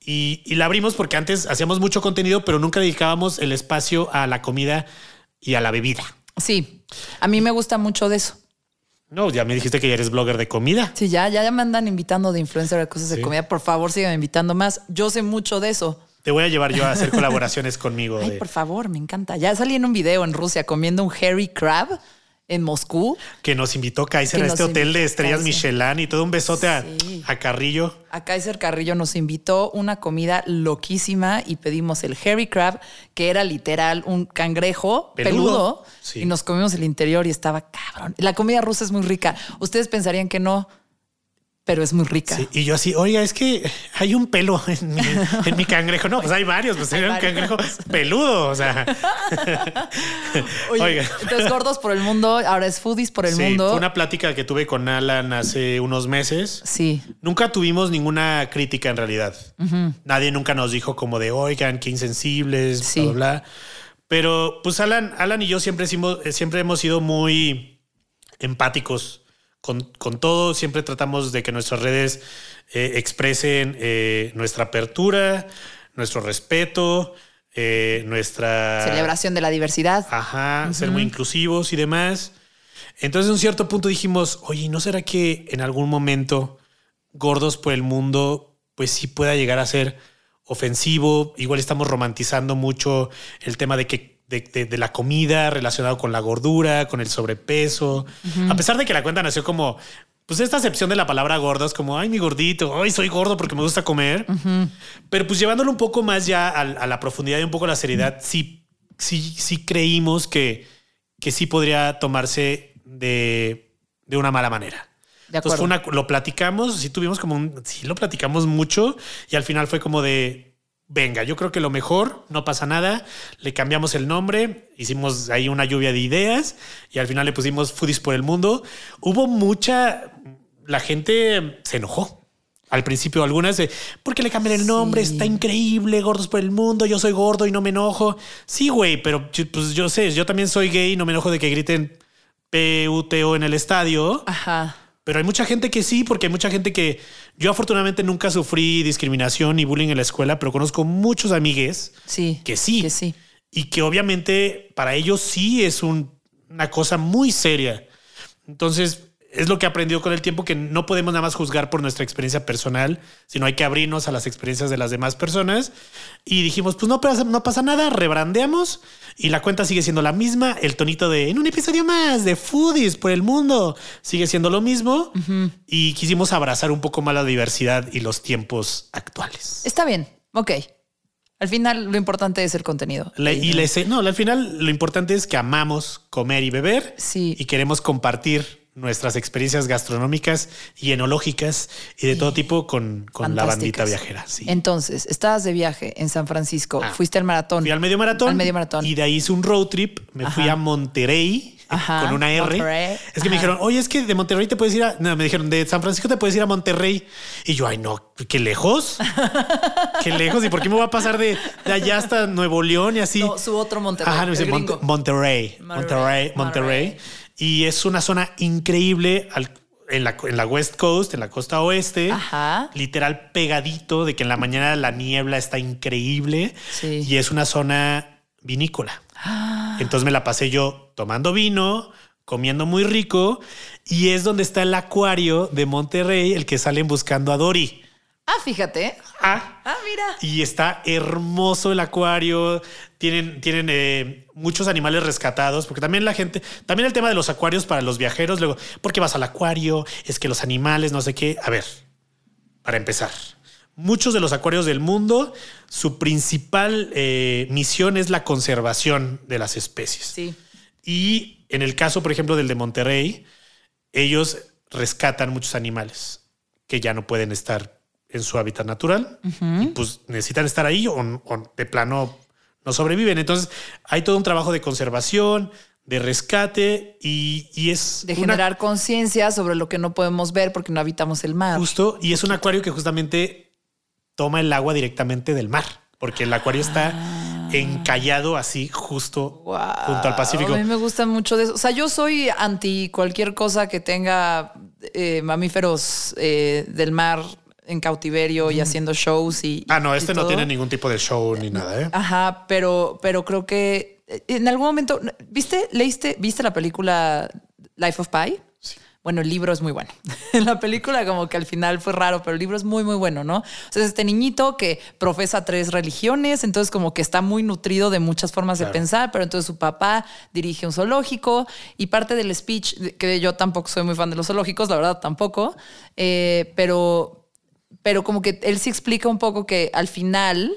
Y, y la abrimos porque antes hacíamos mucho contenido, pero nunca dedicábamos el espacio a la comida y a la bebida. Sí, a mí me gusta mucho de eso. No, ya me dijiste que ya eres blogger de comida. Sí, ya, ya me andan invitando de influencer de cosas de comida. Por favor, sigan invitando más. Yo sé mucho de eso. Te voy a llevar yo a hacer *laughs* colaboraciones conmigo. Ay, por favor, me encanta. Ya salí en un video en Rusia comiendo un hairy crab en Moscú. Que nos invitó Kaiser a este hotel de estrellas Michelin y todo un besote a, Carrillo. A Kaiser Carrillo nos invitó una comida loquísima y pedimos el Harry Crab, que era literal un cangrejo peludo, y nos comimos el interior y estaba cabrón. La comida rusa es muy rica. Ustedes pensarían que no, pero es muy rica. y yo así, oiga, es que hay un pelo en mi, *laughs* cangrejo. No, pues hay varios, pues hay, un cangrejo peludo. O sea, *laughs* oiga. Entonces, gordos por el mundo, ahora es foodies por el mundo. Fue una plática que tuve con Alan hace unos meses. Sí. Nunca tuvimos ninguna crítica en realidad. Nadie nunca nos dijo como de, oigan, qué insensibles, bla, bla, Pero pues Alan, Alan y yo siempre, siempre hemos sido muy empáticos con, todo, siempre tratamos de que nuestras redes eh, expresen eh, nuestra apertura, nuestro respeto, eh, nuestra... Celebración de la diversidad. Ajá, ser muy inclusivos y demás. Entonces, en un cierto punto dijimos, oye, ¿no será que en algún momento gordos por el mundo, pues sí pueda llegar a ser ofensivo? Igual estamos romantizando mucho el tema de que de, la comida relacionado con la gordura, con el sobrepeso. A pesar de que la cuenta nació como, pues esta acepción de la palabra gordo es como, ay, mi gordito, ay, soy gordo porque me gusta comer. Pero pues llevándolo un poco más ya a, la profundidad y un poco a la seriedad, sí, sí, sí creímos que, que sí podría tomarse de, de una mala manera. Entonces fue una, lo platicamos, sí tuvimos como un, sí lo platicamos mucho y al final fue como de, venga, yo creo que lo mejor, no pasa nada, le cambiamos el nombre, hicimos ahí una lluvia de ideas y al final le pusimos Foodies por el Mundo. Hubo mucha, la gente se enojó. Al principio algunas de, ¿por qué le cambian el nombre? Está increíble, gordos por el mundo, yo soy gordo y no me enojo. Sí, güey, pero pues yo sé, yo también soy gay y no me enojo de que griten PUTO en el estadio. Ajá. Pero hay mucha gente que sí, porque hay mucha gente que yo afortunadamente nunca sufrí discriminación ni bullying en la escuela, pero conozco muchos amigues sí, que sí. Que sí. Y que obviamente para ellos sí es una cosa muy seria. Entonces, es lo que he aprendido con el tiempo, que no podemos nada más juzgar por nuestra experiencia personal, sino hay que abrirnos a las experiencias de las demás personas. Y dijimos, pues no pasa, no pasa nada, rebrandeamos y la cuenta sigue siendo la misma. El tonito de en un episodio más de Foodies por el mundo sigue siendo lo mismo. Y quisimos abrazar un poco más la diversidad y los tiempos actuales. Está bien, ok. Al final lo importante es el contenido. y le, no, al final lo importante es que amamos comer y beber sí. y queremos compartir nuestras experiencias gastronómicas y enológicas y de todo tipo con, con la bandita viajera. Sí. Entonces, estabas de viaje en San Francisco, ah. fuiste al maratón. Fui al medio maratón. Al medio maratón. Y de ahí hice un road trip, me fui a Monterrey. con una R. Es que me dijeron, oye, es que de Monterrey te puedes ir a. No, me dijeron, de San Francisco te puedes ir a Monterrey. Y yo, ay, no, qué lejos. *laughs* qué lejos. ¿Y por qué me voy a pasar de, allá hasta Nuevo León y así? No, su otro Monterrey. Ajá, no, dice Monterrey. Monterrey. Monterrey. Y es una zona increíble en, la, en la West Coast, en la costa oeste. Literal pegadito de que en la mañana la niebla está increíble. Y es una zona vinícola. Ah. Entonces me la pasé yo tomando vino, comiendo muy rico. Y es donde está el acuario de Monterrey, el que salen buscando a Dory. Ah, fíjate. Ah, ah mira. Y está hermoso el acuario. Tienen, tienen eh, muchos animales rescatados, porque también la gente, también el tema de los acuarios para los viajeros, luego, ¿por qué vas al acuario? Es que los animales, no sé qué. A ver, para empezar, muchos de los acuarios del mundo, su principal eh, misión es la conservación de las especies. Sí. Y en el caso, por ejemplo, del de Monterrey, ellos rescatan muchos animales que ya no pueden estar en su hábitat natural y pues necesitan estar ahí o, de plano no sobreviven. Entonces hay todo un trabajo de conservación, de rescate y, es... De generar conciencia sobre lo que no podemos ver porque no habitamos el mar. Justo, y es un acuario que justamente toma el agua directamente del mar, porque el acuario está ah. encallado así justo junto al Pacífico. A mí me gusta mucho de eso. O sea, yo soy anti cualquier cosa que tenga eh, mamíferos eh, del mar en cautiverio y haciendo shows y. Ah, no, este no tiene ningún tipo de show ni nada, ¿eh? Ajá, pero, pero creo que eh, en algún momento. ¿Viste, leíste, viste la película Life of Pi? Sí. Bueno, el libro es muy bueno. En *laughs* la película como que al final fue raro, pero el libro es muy, muy bueno, ¿no? O sea, es este niñito que profesa tres religiones, entonces como que está muy nutrido de muchas formas de pensar, pero entonces su papá dirige un zoológico y parte del speech, que yo tampoco soy muy fan de los zoológicos, la verdad tampoco, eh, pero pero como que él sí explica un poco que al final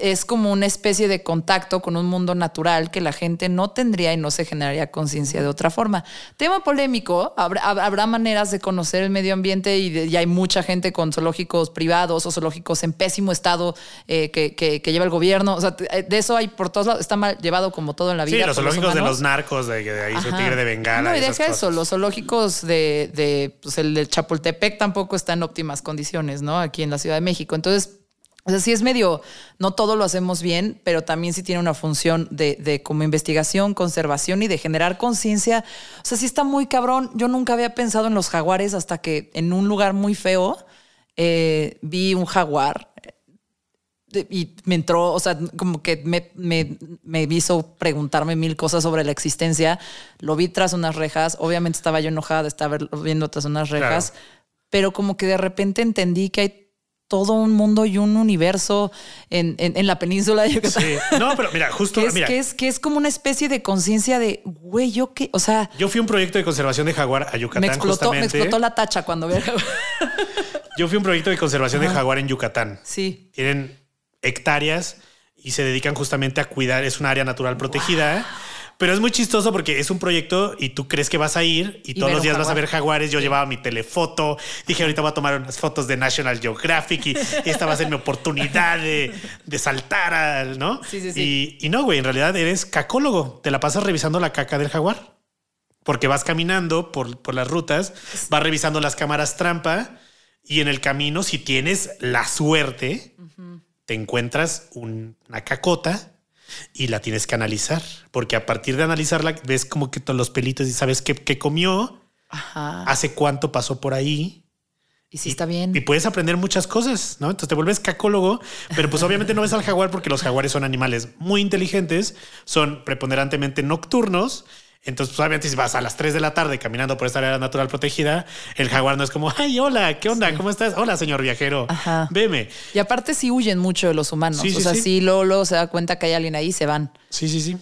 es como una especie de contacto con un mundo natural que la gente no tendría y no se generaría conciencia de otra forma. Tema polémico, habrá, maneras de conocer el medio ambiente y, hay mucha gente con zoológicos privados o zoológicos en pésimo estado eh, que, lleva el gobierno. O sea, de eso hay por todos lados, está mal llevado como todo en la vida. Sí, los zoológicos de los narcos, de, de ahí su tigre de bengala. No, y deja eso, los zoológicos de, de pues el del Chapultepec tampoco están en óptimas condiciones, ¿no? Aquí en la Ciudad de México. Entonces, O sea, sí es medio, no todo lo hacemos bien, pero también sí tiene una función de, de como investigación, conservación y de generar conciencia. O sea, sí está muy cabrón. Yo nunca había pensado en los jaguares hasta que en un lugar muy feo eh, vi un jaguar eh, y me entró, o sea, como que me, me, me, hizo preguntarme mil cosas sobre la existencia. Lo vi tras unas rejas. Obviamente estaba yo enojada de estar viendo tras unas rejas, pero como que de repente entendí que hay todo un mundo y un universo en, en, la península de Yucatán. Sí. No, pero mira, *laughs* justo. que, es, mira. Que, es, que es como una especie de conciencia de, güey, yo qué, o sea. Yo fui a un proyecto de conservación de jaguar a Yucatán. Me explotó, me explotó la tacha cuando vi jaguar. *laughs* Yo fui a un proyecto de conservación de jaguar en Yucatán. Sí. Tienen hectáreas y se dedican justamente a cuidar. Es un área natural protegida. Pero es muy chistoso porque es un proyecto y tú crees que vas a ir y, todos los días vas a ver jaguares. Yo llevaba mi telefoto. Dije, ahorita voy a tomar unas fotos de National Geographic y, *laughs* esta va a ser mi oportunidad de, de saltar al, ¿no? Sí, sí, sí. Y, y no, güey, en realidad eres cacólogo. Te la pasas revisando la caca del jaguar. Porque vas caminando por, por las rutas, vas revisando las cámaras trampa y en el camino, si tienes la suerte, te encuentras una cacota y la tienes que analizar, porque a partir de analizarla ves como que todos los pelitos y sabes qué, comió, hace cuánto pasó por ahí. Y si está bien. Y puedes aprender muchas cosas, ¿no? Entonces te vuelves cacólogo, pero pues obviamente no ves al jaguar porque los jaguares son animales muy inteligentes, son preponderantemente nocturnos entonces, pues, obviamente, si vas a las 3 de la tarde caminando por esta área natural protegida, el jaguar no es como, ay, hola, ¿qué onda? ¿Cómo estás? Hola, señor viajero. Ajá. Veme. Y aparte, sí huyen mucho de los humanos. o sea, sí, luego, se da cuenta que hay alguien ahí y se van. Sí, sí, sí.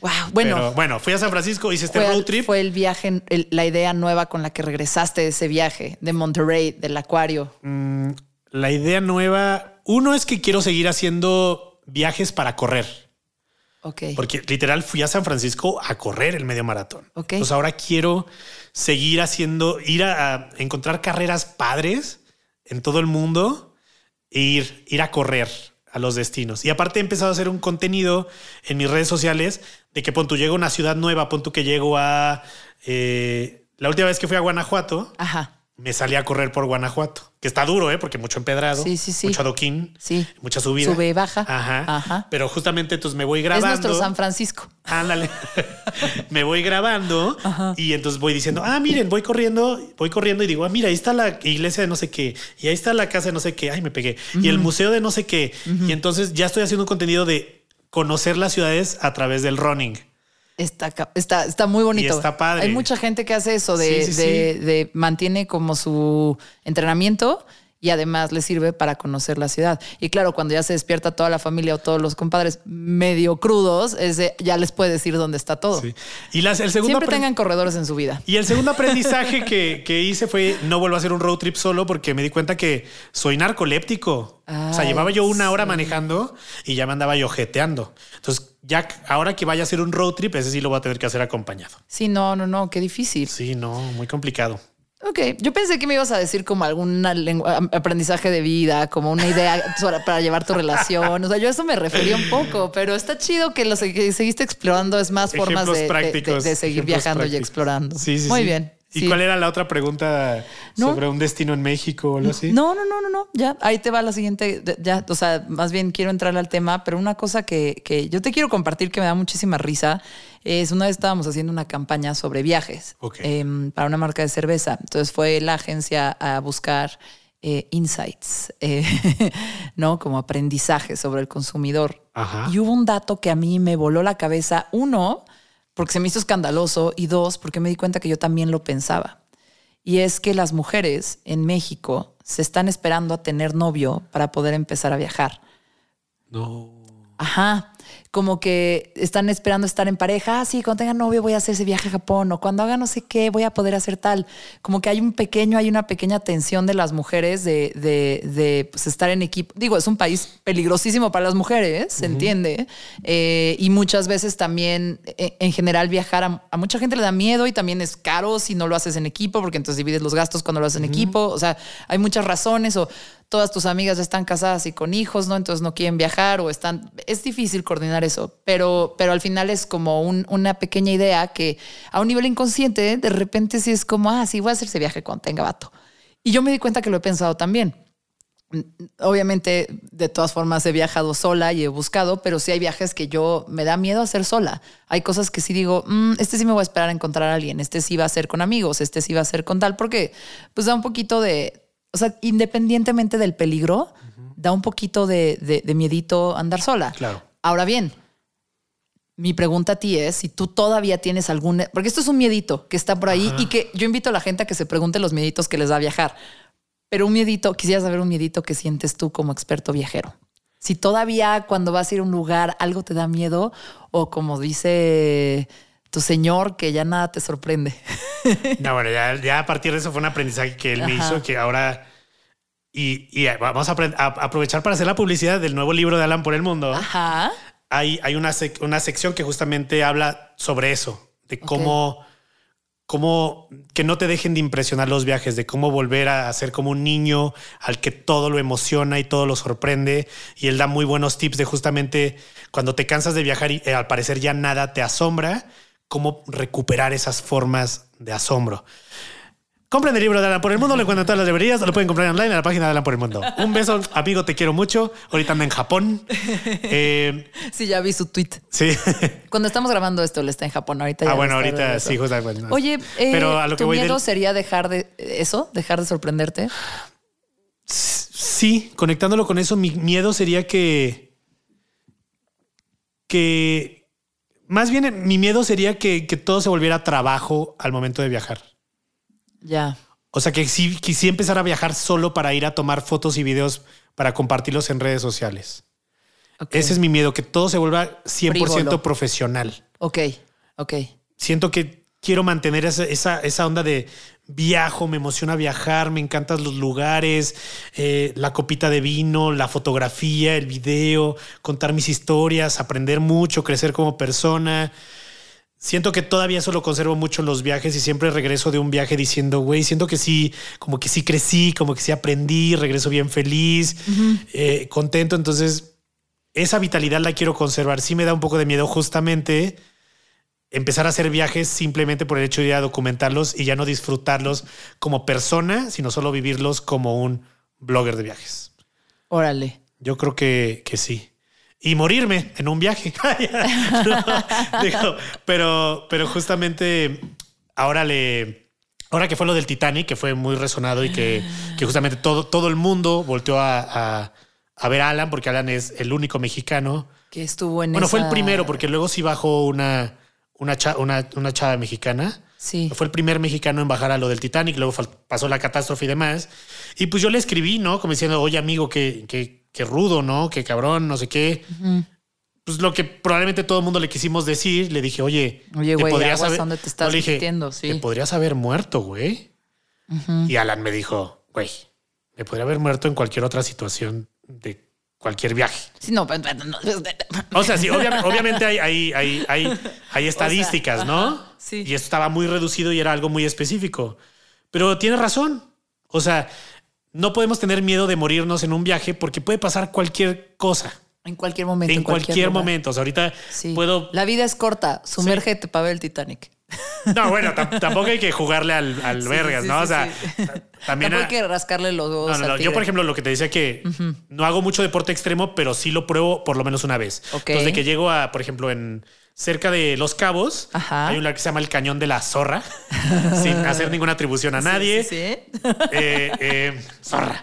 Wow. Bueno, bueno, fui a San Francisco, hice este road trip. Fue el viaje, la idea nueva con la que regresaste de ese viaje de Monterrey, del acuario. Mm, la idea nueva, uno es que quiero seguir haciendo viajes para correr. Porque literal fui a San Francisco a correr el medio maratón. Okay. Pues ahora quiero seguir haciendo, ir a, encontrar carreras padres en todo el mundo e ir, ir a correr a los destinos. Y aparte he empezado a hacer un contenido en mis redes sociales de que pon tú llego a una ciudad nueva, pon tú que llego a... Eh, la última vez que fui a Guanajuato, Ajá me salí a correr por Guanajuato, que está duro, ¿eh? porque mucho empedrado, sí, sí, sí. mucho adoquín, mucha subida. Sube y baja. Ajá. Ajá. Pero justamente entonces me voy grabando. Es nuestro San Francisco. Ándale. *laughs* me voy grabando y entonces voy diciendo, ah, miren, voy corriendo, voy corriendo y digo, ah, mira, ahí está la iglesia de no sé qué, y ahí está la casa de no sé qué, ay, me pegué, y el museo de no sé qué. Y entonces ya estoy haciendo un contenido de conocer las ciudades a través del running. Está, está, está muy bonito. está padre. Hay mucha gente que hace eso de, de, mantiene como su entrenamiento y además le sirve para conocer la ciudad. Y claro, cuando ya se despierta toda la familia o todos los compadres medio crudos, ese, ya les puede decir dónde está todo. Y las, el segundo Siempre tengan corredores en su vida. Y el segundo aprendizaje que, que, hice fue no vuelvo a hacer un road trip solo porque me di cuenta que soy narcoléptico. o sea, llevaba yo una hora manejando y ya me andaba yo jeteando. Entonces, ya ahora que vaya a hacer un road trip, ese sí lo voy a tener que hacer acompañado. Sí, no, no, no, qué difícil. Sí, no, muy complicado. Ok, yo pensé que me ibas a decir como algún aprendizaje de vida, como una idea *laughs* para llevar tu relación. O sea, yo a eso me refería un poco, pero está chido que lo seguiste explorando. Es más formas de, seguir viajando y explorando. Sí, sí, Muy bien. ¿Y cuál era la otra pregunta sobre un destino en México o algo así? No, no, no, no, no. Ya, ahí te va la siguiente. Ya, o sea, más bien quiero entrar al tema, pero una cosa que, que yo te quiero compartir que me da muchísima risa es una vez estábamos haciendo una campaña sobre viajes em, para una marca de cerveza. Entonces fue la agencia a buscar eh, insights, eh, *laughs* ¿no? Como aprendizaje sobre el consumidor. Y hubo un dato que a mí me voló la cabeza. Uno, porque se me hizo escandaloso y dos, porque me di cuenta que yo también lo pensaba. Y es que las mujeres en México se están esperando a tener novio para poder empezar a viajar. No. Ajá como que están esperando estar en pareja. Ah, sí, cuando tenga novio voy a hacer ese viaje a Japón o cuando haga no sé qué voy a poder hacer tal. Como que hay un pequeño, hay una pequeña tensión de las mujeres de, de, pues, estar en equipo. Digo, es un país peligrosísimo para las mujeres, se entiende. Eh, y muchas veces también, e, en general, viajar a, mucha gente le da miedo y también es caro si no lo haces en equipo, porque entonces divides los gastos cuando lo haces en equipo. O sea, hay muchas razones o todas tus amigas están casadas y con hijos, ¿no? Entonces no quieren viajar o están... Es difícil coordinar eso, pero, pero al final es como una pequeña idea que a un nivel inconsciente de repente sí es como, ah, sí, voy a hacer ese viaje cuando tenga vato. Y yo me di cuenta que lo he pensado también. obviamente, de todas formas, he viajado sola y he buscado, pero sí hay viajes que yo me da miedo hacer sola. Hay cosas que sí digo, mm, este sí me voy a esperar a encontrar a alguien, este sí va a ser con amigos, este sí va a ser con tal, porque pues da un poquito de, o sea, independientemente del peligro, da un poquito de, de, de miedito andar sola. Claro. Ahora bien, mi pregunta a ti es si tú todavía tienes algún, porque esto es un miedito que está por ahí y que yo invito a la gente a que se pregunte los mieditos que les da viajar. Pero un miedito, quisiera saber un miedito que sientes tú como experto viajero. Si todavía cuando vas a ir a un lugar algo te da miedo o como dice tu señor que ya nada te sorprende. No, bueno, ya, a partir de eso fue un aprendizaje que él me hizo que ahora... Y, vamos a, aprovechar para hacer la publicidad del nuevo libro de Alan por el mundo. Ajá. Hay, hay una, una sección que justamente habla sobre eso, de cómo cómo que no te dejen de impresionar los viajes, de cómo volver a ser como un niño al que todo lo emociona y todo lo sorprende. Y él da muy buenos tips de justamente cuando te cansas de viajar y eh, al parecer ya nada te asombra, cómo recuperar esas formas de asombro. Compren el libro de Alan por el Mundo, lo encuentran en todas las librerías, lo pueden comprar online en la página de Alan por el Mundo. Un beso, *laughs* amigo, te quiero mucho. Ahorita anda en Japón. Eh, sí, ya vi su tweet. Sí. Cuando estamos grabando esto, él está en Japón. Ahorita ya Ah, bueno, ahorita sí, justamente. Oye, eh, Pero a lo que ¿tu miedo sería dejar de eso, dejar de sorprenderte? Sí, conectándolo con eso, mi miedo sería que. que. Más bien, mi miedo sería que, que todo se volviera trabajo al momento de viajar. Ya. O sea, que sí, quisiera empezar a viajar solo para ir a tomar fotos y videos para compartirlos en redes sociales. Ese es mi miedo, que todo se vuelva 100% profesional. Ok, ok. Siento que quiero mantener esa, esa, onda de viajo, me emociona viajar, me encantan los lugares, eh, la copita de vino, la fotografía, el video, contar mis historias, aprender mucho, crecer como persona siento que todavía eso lo conservo mucho en los viajes y siempre regreso de un viaje diciendo, güey, siento que sí, como que sí crecí, como que sí aprendí, regreso bien feliz, eh, contento. Entonces, esa vitalidad la quiero conservar. Sí me da un poco de miedo justamente empezar a hacer viajes simplemente por el hecho de ir a documentarlos y ya no disfrutarlos como persona, sino solo vivirlos como un blogger de viajes. Órale. Yo creo que, que sí y morirme en un viaje. *laughs* pero, pero justamente ahora le. Ahora que fue lo del Titanic, que fue muy resonado y que, justamente todo, todo el mundo volteó a, ver a Alan, porque Alan es el único mexicano. Que estuvo en Bueno, fue el primero, porque luego sí bajó una, una, una, chava mexicana. Sí. Fue el primer mexicano en bajar a lo del Titanic, luego pasó la catástrofe y demás. Y pues yo le escribí, ¿no? Como diciendo, oye, amigo, que, que que rudo, ¿no? Que cabrón, no sé qué. Pues lo que probablemente todo el mundo le quisimos decir, le dije, oye, oye, güey, podrías haber, dónde te estás dije, Sí. Te podrías haber muerto, güey. Y Alan me dijo, güey, me podría haber muerto en cualquier otra situación de cualquier viaje. Sí, no, o sea, sí, obviamente hay, hay, hay, hay, estadísticas, ¿no? Sí. Y esto estaba muy reducido y era algo muy específico. Pero tiene razón. O sea, no podemos tener miedo de morirnos en un viaje porque puede pasar cualquier cosa. En cualquier momento. En, cualquier, momento. O sea, ahorita puedo. La vida es corta. Sumérgete para ver el Titanic. *laughs* No, bueno, tampoco hay que jugarle al, al *laughs* vergas, ¿no? o sea, también. hay que rascarle los dos. No, no, Yo, por ejemplo, lo que te decía que no hago mucho deporte extremo, pero sí lo pruebo por lo menos una vez. Entonces, de que llego a, por ejemplo, en cerca de Los Cabos. Hay un lugar que se llama el Cañón de la Zorra, *laughs* sin hacer ninguna atribución a nadie. Sí, eh, eh, zorra.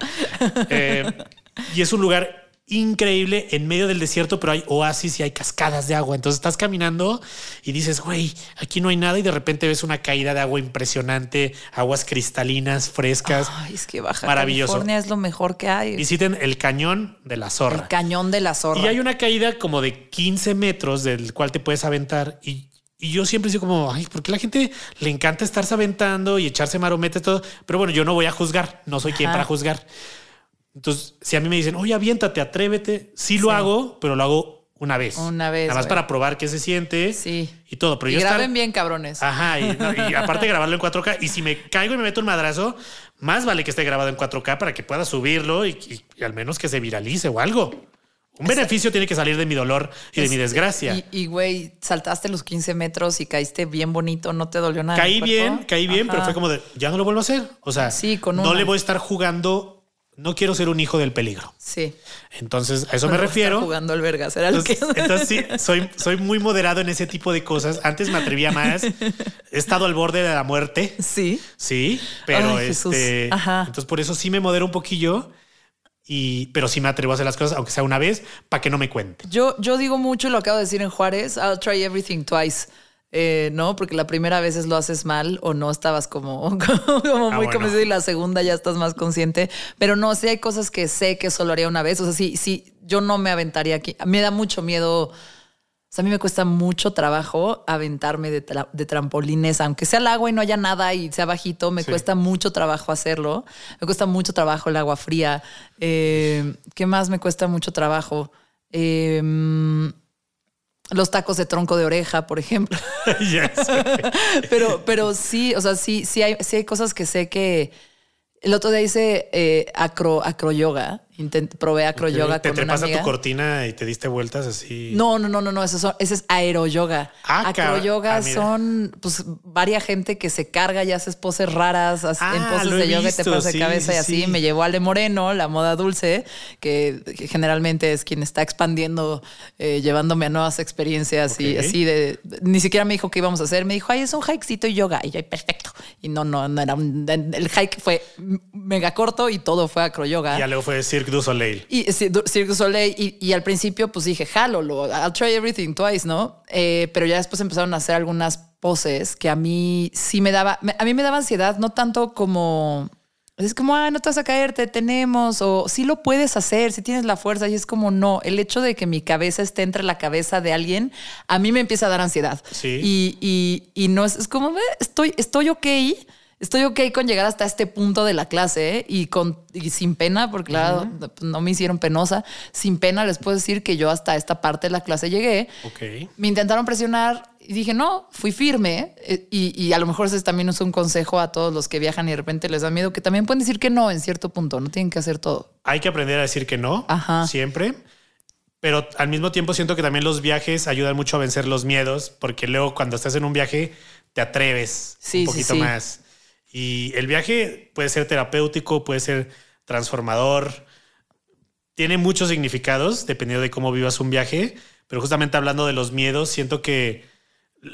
Eh, y es un lugar increíble en medio del desierto, pero hay oasis y hay cascadas de agua. Entonces estás caminando y dices, güey, aquí no hay nada y de repente ves una caída de agua impresionante, aguas cristalinas, frescas. Ay, es que Baja maravilloso. California es lo mejor que hay. Visiten el cañón de la zorra. El cañón de la zorra. Y hay una caída como de 15 metros del cual te puedes aventar y y yo siempre digo como, ay, ¿por qué la gente le encanta estarse aventando y echarse marometes todo? Pero bueno, yo no voy a juzgar, no soy quien para juzgar. Entonces, si a mí me dicen, oye, aviéntate, atrévete, sí lo hago, pero lo hago una vez. Una vez. Nada más para probar qué se siente. Sí. Y todo. Pero y graben bien, cabrones. Ajá. Y, *laughs* aparte grabarlo en 4K. Y si me caigo y me meto un madrazo, más vale que esté grabado en 4K para que pueda subirlo y, al menos que se viralice o algo. Un beneficio tiene que salir de mi dolor y de mi desgracia. Y, güey, saltaste los 15 metros y caíste bien bonito, no te dolió nada. Caí bien, caí bien, pero fue como de, ya no lo vuelvo a hacer. O sea, no le voy a estar jugando no quiero ser un hijo del peligro. Sí. Entonces, a eso me refiero. jugando al vergas, era entonces, que... entonces, sí, soy, soy muy moderado en ese tipo de cosas. Antes me atrevía más. He estado al borde de la muerte. Sí. Sí, pero este. Entonces, por eso sí me modero un poquillo. Y, pero sí me atrevo a hacer las cosas, aunque sea una vez, para que no me cuente. Yo, yo digo mucho, lo acabo de decir en Juárez, I'll try everything twice. Eh, ¿no? Porque la primera vez lo haces mal o no estabas como, *laughs* como, muy ah, convencido y la segunda ya estás más consciente. Pero no, sí hay cosas que sé que solo haría una vez. O sea, sí, sí, yo no me aventaría aquí. Me da mucho miedo. O sea, a mí me cuesta mucho trabajo aventarme de, trampolines, aunque sea el agua y no haya nada y sea bajito, me cuesta mucho trabajo hacerlo. Me cuesta mucho trabajo el agua fría. Eh, ¿Qué más me cuesta mucho trabajo? Eh, los tacos de tronco de oreja, por ejemplo. *laughs* *laughs* pero, pero sí, o sea, sí, sí hay, sí hay cosas que sé que. El otro día hice eh, acro, acro probé acroyoga ¿Te, con te una pasa tu cortina y te diste vueltas así? No, no, no, no, no. Eso, ese es aeroyoga. Ah, acroyoga ah, son pues varia gente que se carga y hace poses raras en ah, poses de yoga y te pasa de cabeza y así. Me llevó Ale Moreno, la moda dulce, que, generalmente es quien está expandiendo, eh, llevándome a nuevas experiencias y así de, Ni siquiera me dijo qué íbamos a hacer. Me dijo, ay, es un hikecito y yoga. Y yo, perfecto. Y no, no, no era un, El hike fue mega corto y todo fue acroyoga. Ya luego fue decir Cirque du Soleil. Y, Cirque du Soleil. Y, al principio, pues dije, jalo, I'll try everything twice, ¿no? Eh, pero ya después empezaron a hacer algunas poses que a mí sí me daba, a mí me daba ansiedad, no tanto como... Es como, ah, no te vas a caer, te tenemos, o sí lo puedes hacer, si tienes la fuerza, y es como, no, el hecho de que mi cabeza esté entre la cabeza de alguien, a mí me empieza a dar ansiedad. Sí. Y, y, no es, es como, estoy, estoy ok, estoy ok con llegar hasta este punto de la clase ¿eh? y, con, sin pena, porque claro, no me hicieron penosa, sin pena les puedo decir que yo hasta esta parte de la clase llegué. Okay. Me intentaron presionar y dije, no, fui firme eh, y, a lo mejor ese también es un consejo a todos los que viajan y de repente les da miedo, que también pueden decir que no en cierto punto, no tienen que hacer todo. Hay que aprender a decir que no, Ajá. siempre. Pero al mismo tiempo siento que también los viajes ayudan mucho a vencer los miedos, porque luego cuando estás en un viaje te atreves un poquito más. Y el viaje puede ser terapéutico, puede ser transformador, tiene muchos significados dependiendo de cómo vivas un viaje, pero justamente hablando de los miedos, siento que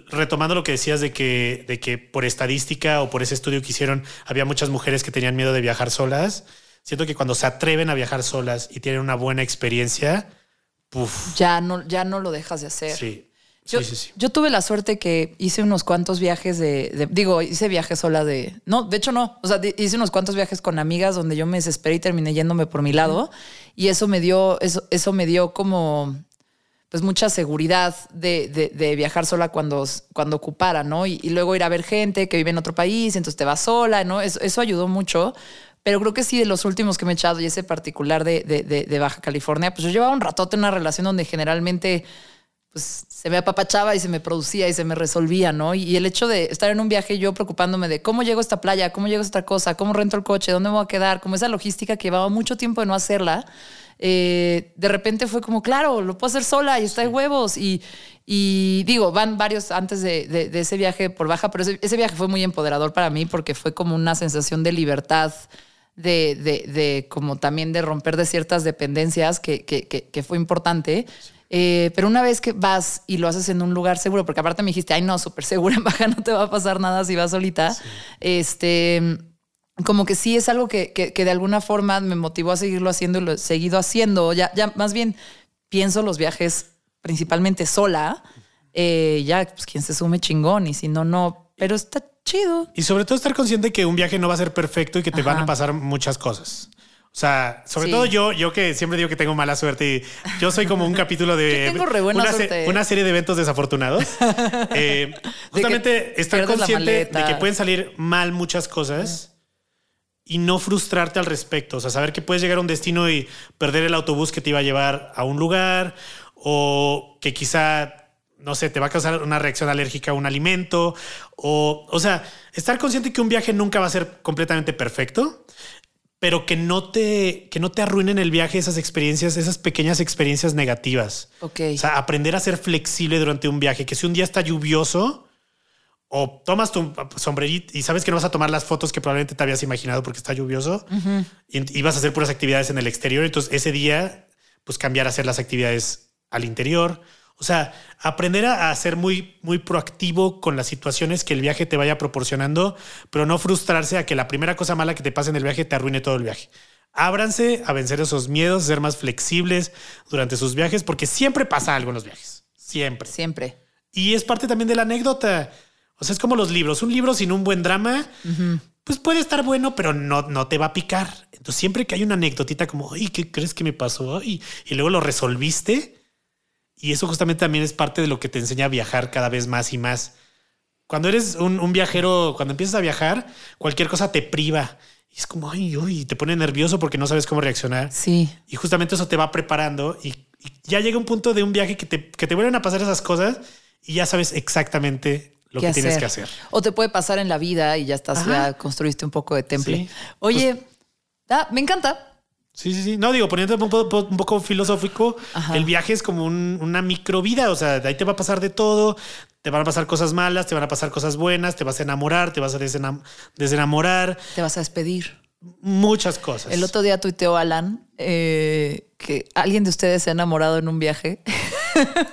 retomando lo que decías de que, de que por estadística o por ese estudio que hicieron había muchas mujeres que tenían miedo de viajar solas, siento que cuando se atreven a viajar solas y tienen una buena experiencia, puff. Ya no, ya no lo dejas de hacer. Sí. Yo, tuve la suerte que hice unos cuantos viajes de, digo, hice viajes sola de, no, de hecho no, o sea, hice unos cuantos viajes con amigas donde yo me desesperé y terminé yéndome por mi lado y eso me dio, eso, eso me dio como, pues mucha seguridad de, viajar sola cuando, cuando ocupara, ¿no? Y, luego ir a ver gente que vive en otro país, entonces te vas sola, ¿no? Eso, eso ayudó mucho. Pero creo que sí, de los últimos que me he echado y ese particular de, de Baja California, pues yo llevaba un ratote en una relación donde generalmente pues se me apapachaba y se me producía y se me resolvía, ¿no? Y, el hecho de estar en un viaje yo preocupándome de cómo llego a esta playa, cómo llego a esta cosa, cómo rento el coche, dónde me voy a quedar, como esa logística que llevaba mucho tiempo de no hacerla, eh, de repente fue como, claro, lo puedo hacer sola y está de huevos. Y, y, digo, van varios antes de, ese viaje por baja, pero ese, viaje fue muy empoderador para mí porque fue como una sensación de libertad. De, de, como también de romper de ciertas dependencias que, que, que, fue importante. Eh, pero una vez que vas y lo haces en un lugar seguro, porque aparte me dijiste, ay, no, súper seguro *laughs* en baja no te va a pasar nada si vas solita. Este, como que sí es algo que, que, de alguna forma me motivó a seguirlo haciendo y lo he seguido haciendo. Ya, ya más bien pienso los viajes principalmente sola. Eh, ya, pues quien se sume chingón y si no, no. Pero está chido. Y sobre todo estar consciente que un viaje no va a ser perfecto y que te van a pasar muchas cosas. O sea, sobre todo yo, yo que siempre digo que tengo mala suerte y yo soy como un capítulo de *laughs* una, serie de eventos desafortunados. *laughs* Eh, justamente estar consciente de que pueden salir mal muchas cosas y no frustrarte al respecto. O sea, saber que puedes llegar a un destino y perder el autobús que te iba a llevar a un lugar o que quizá no sé, te va a causar una reacción alérgica a un alimento o, o sea, estar consciente que un viaje nunca va a ser completamente perfecto pero que no te, que no te arruinen el viaje esas experiencias, esas pequeñas experiencias negativas. Ok. O sea, aprender a ser flexible durante un viaje, que si un día está lluvioso o tomas tu sombrerito y sabes que no vas a tomar las fotos que probablemente te habías imaginado porque está lluvioso y, vas a hacer puras actividades en el exterior. Entonces ese día, pues cambiar a hacer las actividades al interior. O sea, aprender a, ser muy, muy proactivo con las situaciones que el viaje te vaya proporcionando, pero no frustrarse a que la primera cosa mala que te pase en el viaje te arruine todo el viaje. Ábranse a vencer esos miedos, ser más flexibles durante sus viajes, porque siempre pasa algo en los viajes. Siempre. Siempre. Y es parte también de la anécdota. O sea, es como los libros. Un libro sin un buen drama, pues puede estar bueno, pero no, no te va a picar. Entonces, siempre que hay una anécdotita como, ay, ¿qué crees que me pasó? Y, y luego lo resolviste. Y eso justamente también es parte de lo que te enseña a viajar cada vez más y más. Cuando eres un, viajero, cuando empiezas a viajar, cualquier cosa te priva. Y es como, ay, uy, te pone nervioso porque no sabes cómo reaccionar. Sí. Y justamente eso te va preparando y, ya llega un punto de un viaje que te, que te vuelven a pasar esas cosas y ya sabes exactamente lo que tienes que hacer. O te puede pasar en la vida y ya estás, ya construiste un poco de temple. Oye, pues ah, me encanta. Sí, sí, sí. No, digo, poniendo un poco, un poco filosófico, el viaje es como una microvida, o sea, de ahí te va a pasar de todo, te van a pasar cosas malas, te van a pasar cosas buenas, te vas a enamorar, te vas a desenamorar. Te vas a despedir. Muchas cosas. El otro día tuiteó Alan eh, que alguien de ustedes se ha enamorado en un viaje.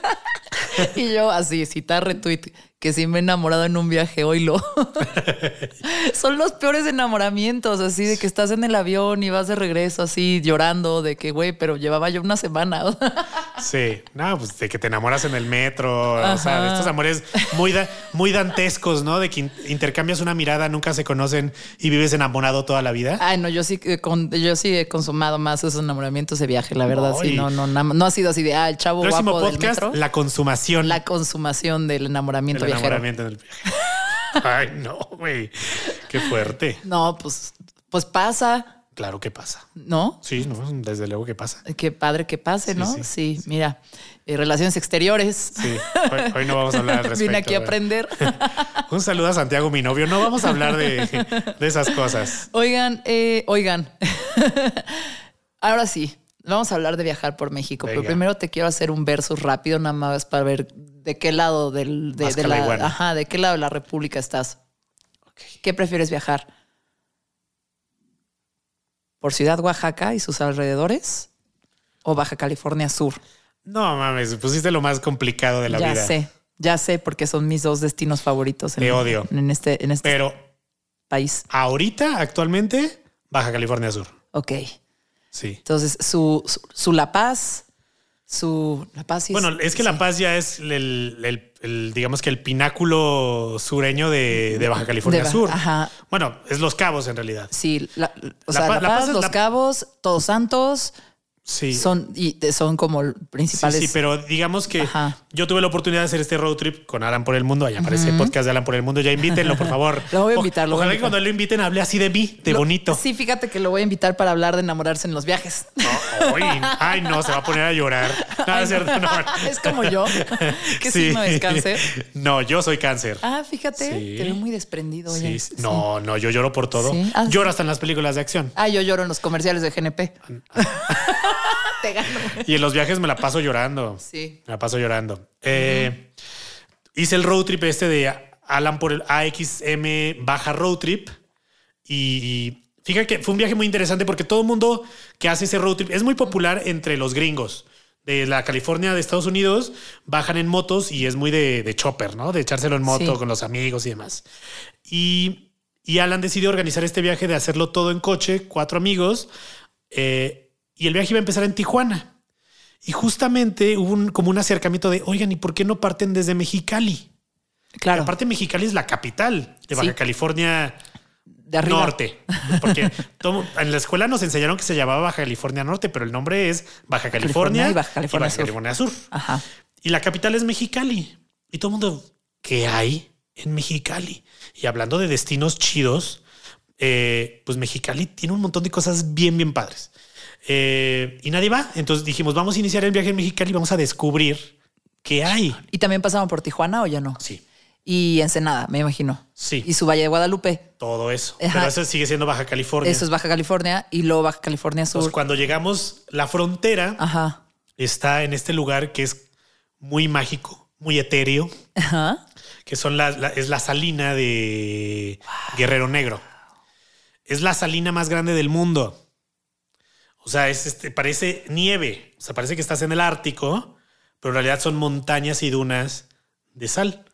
*laughs* y yo así, citar retweet que sí me he enamorado en un viaje, lo *laughs* Son los peores enamoramientos, así de que estás en el avión y vas de regreso así llorando de que, güey, pero llevaba yo una semana. *laughs* sí, no, pues de que te enamoras en el metro, o sea, de estos amores muy, muy dantescos, ¿no? De que intercambias una mirada, nunca se conocen y vives enamorado toda la vida. Ay, no, yo sí, eh, yo sí he consumado más esos enamoramientos de viaje, la verdad, sí, no, no, no, ha sido así de, ah, el chavo Próximo guapo podcast, La consumación. La consumación del enamoramiento enamoramiento en el viaje. *laughs* Ay, no, güey. Qué fuerte. No, pues, pues pasa. Claro que pasa. ¿No? Sí, no, desde luego que pasa. Qué padre que pase, ¿no? Sí, mira, eh, relaciones exteriores. Sí, hoy, no vamos a hablar al *laughs* respecto. Vine aquí a aprender. *laughs* Un saludo a Santiago, mi novio. No vamos a hablar de, esas cosas. Oigan, eh, oigan. Ahora sí, vamos a hablar de viajar por México, pero primero te quiero hacer un versus rápido, nada más para ver de qué lado del, de, la, ajá, de qué lado de la República estás. ¿Qué prefieres viajar? ¿Por Ciudad Oaxaca y sus alrededores? ¿O Baja California Sur? No mames, pusiste lo más complicado de la vida. Ya sé, ya sé, porque son mis dos destinos favoritos. En, odio. En este, en este Pero país. Ahorita, actualmente, Baja California Sur. Ok. Sí. Entonces, su, su La Paz, su La Paz. bueno, es que La Paz ya es el, digamos que el pináculo sureño de, Baja California Sur. Ajá. Bueno, es Los Cabos en realidad. Sí, o sea, La, Paz, Los Cabos, Todos Santos, Sí. Son, y son como principales. Sí, sí, pero digamos que yo tuve la oportunidad de hacer este road trip con Alan por el Mundo. Ahí aparece el podcast de Alan por el Mundo. Ya invítenlo, por favor. *laughs* lo voy a invitar. ojalá que cuando lo inviten hable así de mí, de bonito. Sí, fíjate que lo voy a invitar para hablar de enamorarse en los viajes. ay, no, se va a poner a llorar. *laughs* *laughs* es, como yo. ¿Qué sí. signo es cáncer? No, yo soy cáncer. Ah, fíjate, te veo muy desprendido. No, no, yo lloro por todo. Ah, lloro hasta en las películas de acción. Ah, yo lloro en los comerciales de GNP. *laughs* Te gano. Y en los viajes me la paso llorando. Sí. Me la paso llorando. Eh, hice el road trip este de Alan por el AXM baja road trip. Y fíjate que fue un viaje muy interesante porque todo el mundo que hace ese road trip es muy popular entre los gringos. De la California de Estados Unidos bajan en motos y es muy de, chopper, ¿no? De echárselo en moto con los amigos y demás. Y, y Alan decidió organizar este viaje de hacerlo todo en coche, cuatro amigos. Eh, y el viaje iba a empezar en Tijuana. Y justamente hubo un, como un acercamiento de, oigan, ¿y por qué no parten desde Mexicali? Claro. aparte, Mexicali es la capital de Baja California de Norte. Porque *laughs* en la escuela nos enseñaron que se llamaba Baja California Norte, pero el nombre es Baja California, y Baja California, Sur. Ajá. Y la capital es Mexicali. Y todo el mundo, ¿qué hay en Mexicali? Y hablando de destinos chidos, eh, pues Mexicali tiene un montón de cosas bien, bien padres. Eh, y nadie va. Entonces dijimos, vamos a iniciar el viaje en Mexicali y vamos a descubrir qué hay. ¿Y también pasaban por Tijuana o ya no? Sí. Y Ensenada, me imagino. Sí. Y su Valle de Guadalupe. Todo eso. Pero eso sigue siendo Baja California. Eso es Baja California y luego Baja California Sur. Pues cuando llegamos, la frontera Ajá. está en este lugar que es muy mágico, muy etéreo, Ajá. que son la, la- es la salina de Guerrero Negro. Es la salina más grande del mundo. O sea, es este, parece nieve. O sea, parece que estás en el Ártico, pero en realidad son montañas y dunas de sal.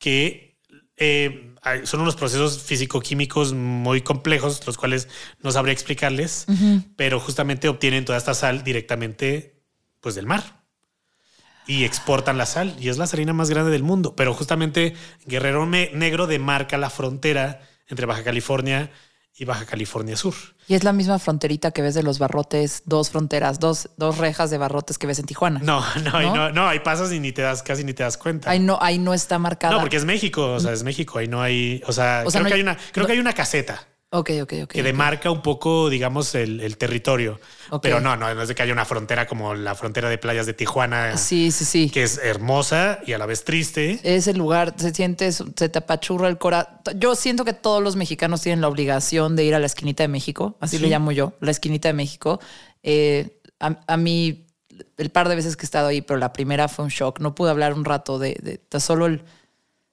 Que eh, son unos procesos físico-químicos muy complejos, los cuales no sabría explicarles, pero justamente obtienen toda esta sal directamente pues, del mar y exportan la sal y es la salina más grande del mundo. Pero justamente Guerrero Negro demarca la frontera entre Baja California y Baja California Sur. Y es la misma fronterita que ves de los barrotes, dos fronteras, dos, dos rejas de barrotes que ves en Tijuana. No, *laughs* no, ¿No? no, no, ahí pasas y ni te das, casi ni te das cuenta. Ahí no, ahí no está marcada. no, porque es México, o sea, es México, ahí no hay, o sea, O sea, creo, no que hay- hay una, creo no- que hay una caseta Ok, ok, ok. que demarca un poco, digamos, el, el territorio. Pero no, no, no es de que haya una frontera como la frontera de playas de Tijuana, Sí, sí, sí. que es hermosa y a la vez triste. Ese lugar se siente, se te apachurra el corazón. Yo siento que todos los mexicanos tienen la obligación de ir a la esquinita de México, así le llamo yo, la esquinita de México. Eh, a, a mí, el par de veces que he estado ahí, pero la primera fue un shock. No pude hablar un rato de, de- de solo el.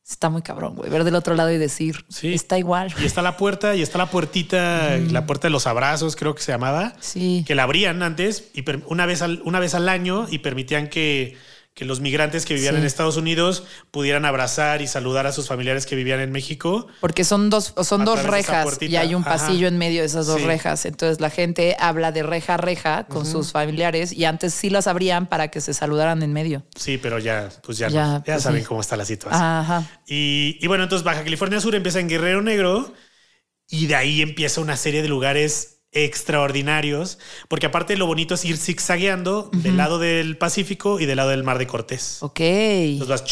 Está muy cabrón, güey. Ver del otro lado y decir, Sí. está igual. Y está la puerta, y está la puertita, la puerta de los abrazos, creo que se llamaba. Sí. Que la abrían antes y una vez al, una vez al año y permitían que, que los migrantes que vivían Sí. en Estados Unidos pudieran abrazar y saludar a sus familiares que vivían en México. Porque son dos, son dos rejas y hay un Ajá. pasillo en medio de esas dos Sí. rejas. Entonces la gente habla de reja a reja con sus familiares y antes sí las abrían para que se saludaran en medio. Sí, pero ya, pues ya, Ya, no. ya pues saben sí. cómo está la situación. Ajá. Y, y bueno, entonces Baja California Sur empieza en Guerrero Negro y de ahí empieza una serie de lugares extraordinarios, porque aparte lo bonito es ir zigzagueando del lado del Pacífico y del lado del Mar de Cortés. Ok. Entonces vas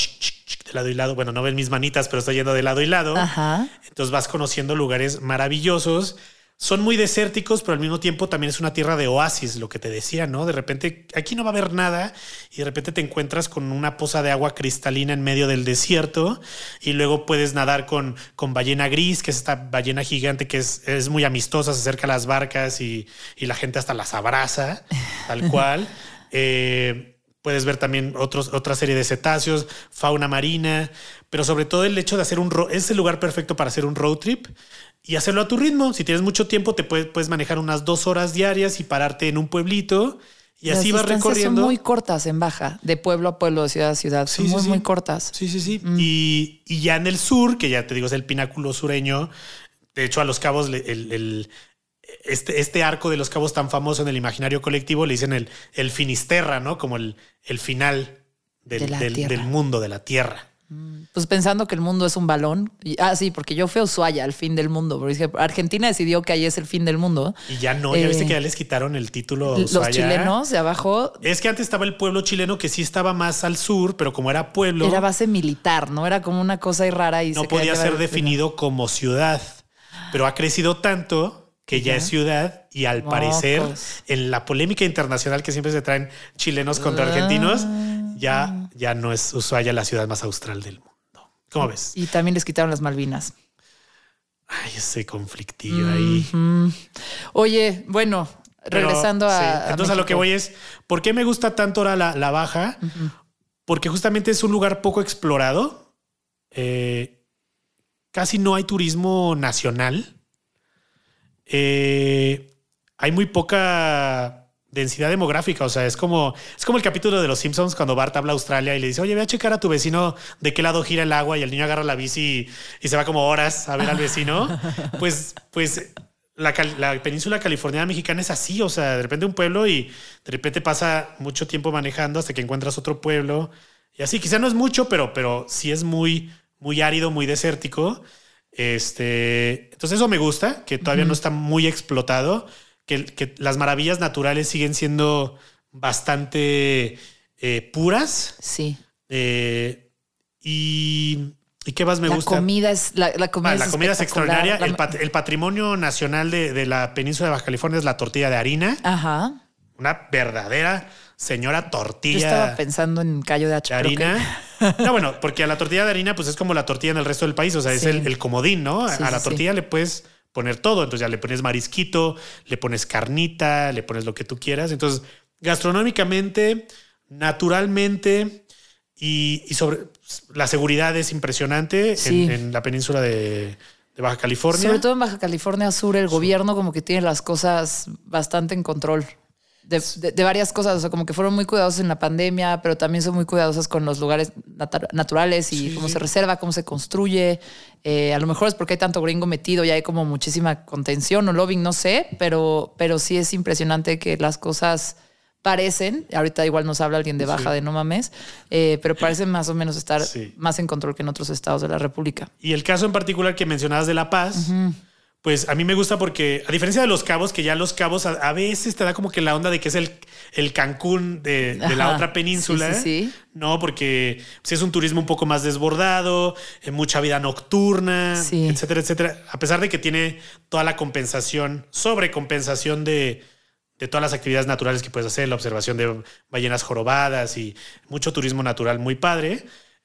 de lado y lado. Bueno, no ven mis manitas, pero estoy yendo de lado y lado. Ajá. Entonces vas conociendo lugares maravillosos. Son muy desérticos, pero al mismo tiempo también es una tierra de oasis, lo que te decía, ¿no? De repente aquí no va a haber nada y de repente te encuentras con una poza de agua cristalina en medio del desierto y luego puedes nadar con, con ballena gris, que es esta ballena gigante que es, es muy amistosa, se acerca a las barcas y, y la gente hasta las abraza, tal *laughs* cual. Eh, puedes ver también otros, otra serie de cetáceos, fauna marina, pero sobre todo el hecho de hacer un ro- es el lugar perfecto para hacer un road trip y hacerlo a tu ritmo. Si tienes mucho tiempo, te puedes, puedes manejar unas dos horas diarias y pararte en un pueblito y Las así vas recorriendo. Son muy cortas en baja, de pueblo a pueblo, de ciudad a ciudad. Sí, son sí, muy, sí. muy cortas. Sí, sí, sí. Y, y ya en el sur, que ya te digo, es el pináculo sureño. De hecho, a los cabos, el, el- este, este arco de los cabos tan famoso en el imaginario colectivo le dicen el, el Finisterra, ¿no? Como el, el final del, De del- mundo, de la tierra. Pues pensando que el mundo es un balón. Ah, sí, porque yo fui a Ushuaia, al fin del mundo. Porque Argentina decidió que ahí es el fin del mundo. Y ya no, ya Eh, viste que ya les quitaron el título. Los Ushuaia. chilenos de abajo Es que antes estaba el pueblo chileno que sí estaba más al sur, pero como era pueblo, era base militar, ¿no? Era como una cosa rara y no se podía ser definido como ciudad. Pero ha crecido tanto que ya Ya. es ciudad y al Mocos. parecer en la polémica internacional que siempre se traen chilenos contra argentinos, Ah. ya, ya no es Ushuaia la ciudad más austral del mundo. ¿Cómo ves? Y también les quitaron las Malvinas. Ay, ese conflictillo ahí. Oye, bueno, Pero, regresando a. sí, Entonces a lo que voy es, ¿por qué me gusta tanto ahora la, la baja? Porque justamente es un lugar poco explorado. Eh, casi no hay turismo nacional. Eh, hay muy poca densidad demográfica. O sea, es como, es como el capítulo de los Simpsons cuando Bart habla a Australia y le dice, oye, ve a checar a tu vecino de qué lado gira el agua y el niño agarra la bici y, y se va como horas a ver al vecino. *laughs* Pues, pues la península californiana mexicana es así. O sea, de repente un pueblo y de repente pasa mucho tiempo manejando hasta que encuentras otro pueblo. Y así, quizá no es mucho, pero, pero sí es muy, muy árido, muy desértico. Este, entonces eso me gusta, que todavía no está muy explotado, que, que las maravillas naturales siguen siendo bastante eh, puras. Sí. eh, y, ¿y qué más me la gusta? comida es. La, la comida, Ah, es la comida es extraordinaria. La- El, pat- el patrimonio nacional de, de la península de Baja California es la tortilla de harina. Ajá. Una verdadera señora Yo tortilla estaba pensando en callo de de hacha. que- harina. No, bueno, porque a la tortilla de harina, pues es como la tortilla en el resto del país. O sea, es el, el comodín, ¿no? Sí, a la sí. tortilla le puedes poner todo. Entonces ya le pones marisquito, le pones carnita, le pones lo que tú quieras. Entonces, gastronómicamente, naturalmente, Y, sobre la seguridad es impresionante en, la península de, Baja California. Sobre todo en Baja California Sur, el gobierno como que tiene las cosas bastante en control. De, varias cosas, o sea, como que fueron muy cuidadosos en la pandemia, pero también son muy cuidadosos con los lugares naturales y cómo se reserva, cómo se construye. Eh, a lo mejor es porque hay tanto gringo metido y hay como muchísima contención o lobbying, no sé, pero, pero sí es impresionante que las cosas parecen, ahorita igual nos habla alguien de baja de no mames, eh, pero parecen más o menos estar más en control que en otros estados de la República. Y el caso en particular que mencionabas de La Paz, pues a mí me gusta porque, a diferencia de los cabos, que ya los cabos a, veces te da como que la onda de que es el, el Cancún de, la otra península. Sí, No, porque si es un turismo un poco más desbordado, eh, mucha vida nocturna, etcétera, etcétera. A pesar de que tiene toda la compensación, sobrecompensación de de todas las actividades naturales que puedes hacer, la observación de ballenas jorobadas y mucho turismo natural muy padre.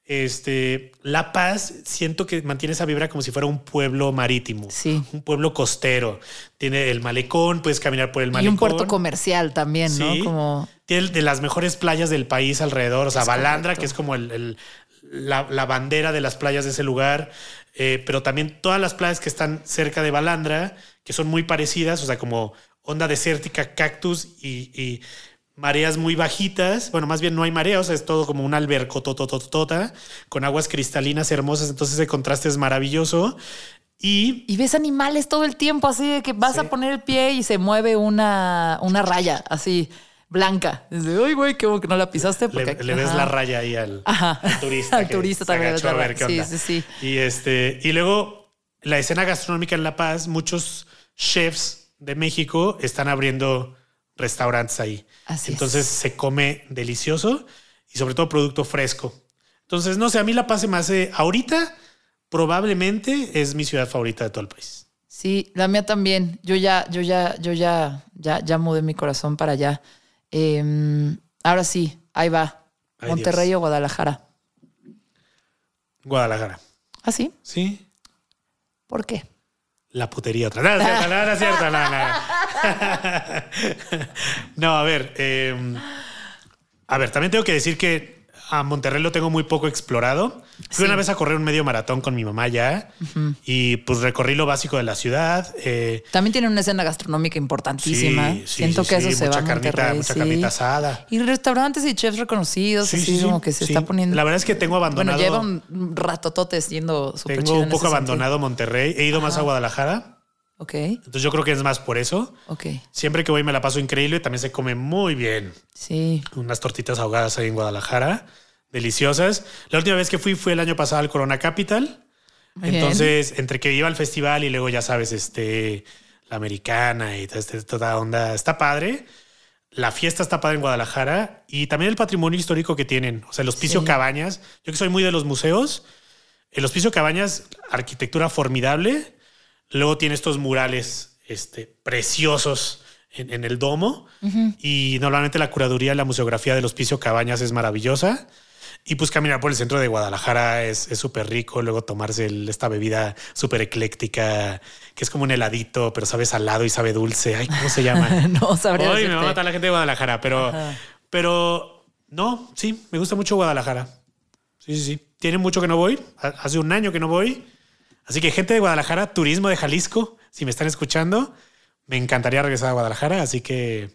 Este, La Paz siento que mantiene esa vibra como si fuera un pueblo marítimo, sí. un pueblo costero. Tiene el malecón, puedes caminar por el malecón. Y un puerto comercial también, ¿no? Como... Tiene de las mejores playas del país alrededor, o sea, Balandra, que es como el, la, bandera de las playas de ese lugar, eh, pero también todas las playas que están cerca de Balandra, que son muy parecidas, o sea, como onda desértica, cactus y, mareas muy bajitas. Bueno, más bien no hay mareas, es todo como un alberco totototota con aguas cristalinas hermosas. Entonces ese contraste es maravilloso. Y, ves animales todo el tiempo, así de que vas a poner el pie y se mueve una, una raya así blanca. Dice, uy, güey, que no la pisaste. Porque, le, ves la raya ahí al, turista. al turista también. Sí, sí, sí. Y, este, y luego la escena gastronómica en La Paz, muchos chefs de México están abriendo restaurantes ahí. Así Entonces se come delicioso y sobre todo producto fresco. Entonces, no sé, a mí La Paz se me hace ahorita probablemente es mi ciudad favorita de todo el país. Sí, la mía también. Yo ya, yo ya, yo ya, ya, ya mudé mi corazón para allá. Em, ahora sí, ahí va. Monterrey o Guadalajara. Guadalajara. ¿Ah, sí? Sí. ¿Por qué? la putería otra. No, no, no, es cierto, *laughs* no, a ver. Eh, a ver, también tengo que decir que a Monterrey lo tengo muy poco explorado. Fui una vez a correr un medio maratón con mi mamá ya y pues recorrí lo básico de la ciudad. Eh, También tiene una escena gastronómica importantísima. Siento que eso se va a Monterrey. Mucha carnita asada. Y restaurantes y chefs reconocidos, así como que se está poniendo. La verdad es que tengo abandonado. Bueno, lleva un ratototes yendo súper Tengo un poco abandonado Monterrey. He ido más a Guadalajara. Ok. Entonces yo creo que es más por eso. Ok. Siempre que voy me la paso increíble. También se come muy bien. Sí. Unas tortitas ahogadas ahí en Guadalajara. Deliciosas. La última vez que fui fue el año pasado al Corona Capital. Entonces, entre que iba al festival y luego ya sabes, este, la americana y toda, este, toda onda, está padre. La fiesta está padre en Guadalajara y también el patrimonio histórico que tienen. O sea, el Hospicio Cabañas. Yo que soy muy de los museos, el Hospicio Cabañas, arquitectura formidable Luego tiene estos murales este, preciosos en, el domo. Y normalmente la curaduría, la museografía del Hospicio Cabañas es maravillosa. Y pues caminar por el centro de Guadalajara es súper rico. Luego tomarse esta bebida súper ecléctica, que es como un heladito, pero sabe salado y sabe dulce. Ay, ¿cómo se llama? *laughs* no sabría. Hoy me va a matar la gente de Guadalajara, pero, pero no, sí, me gusta mucho Guadalajara. Sí, sí, sí. Tiene mucho que no voy. Hace un año que no voy. Así que gente de Guadalajara, turismo de Jalisco, si me están escuchando, me encantaría regresar a Guadalajara, así que...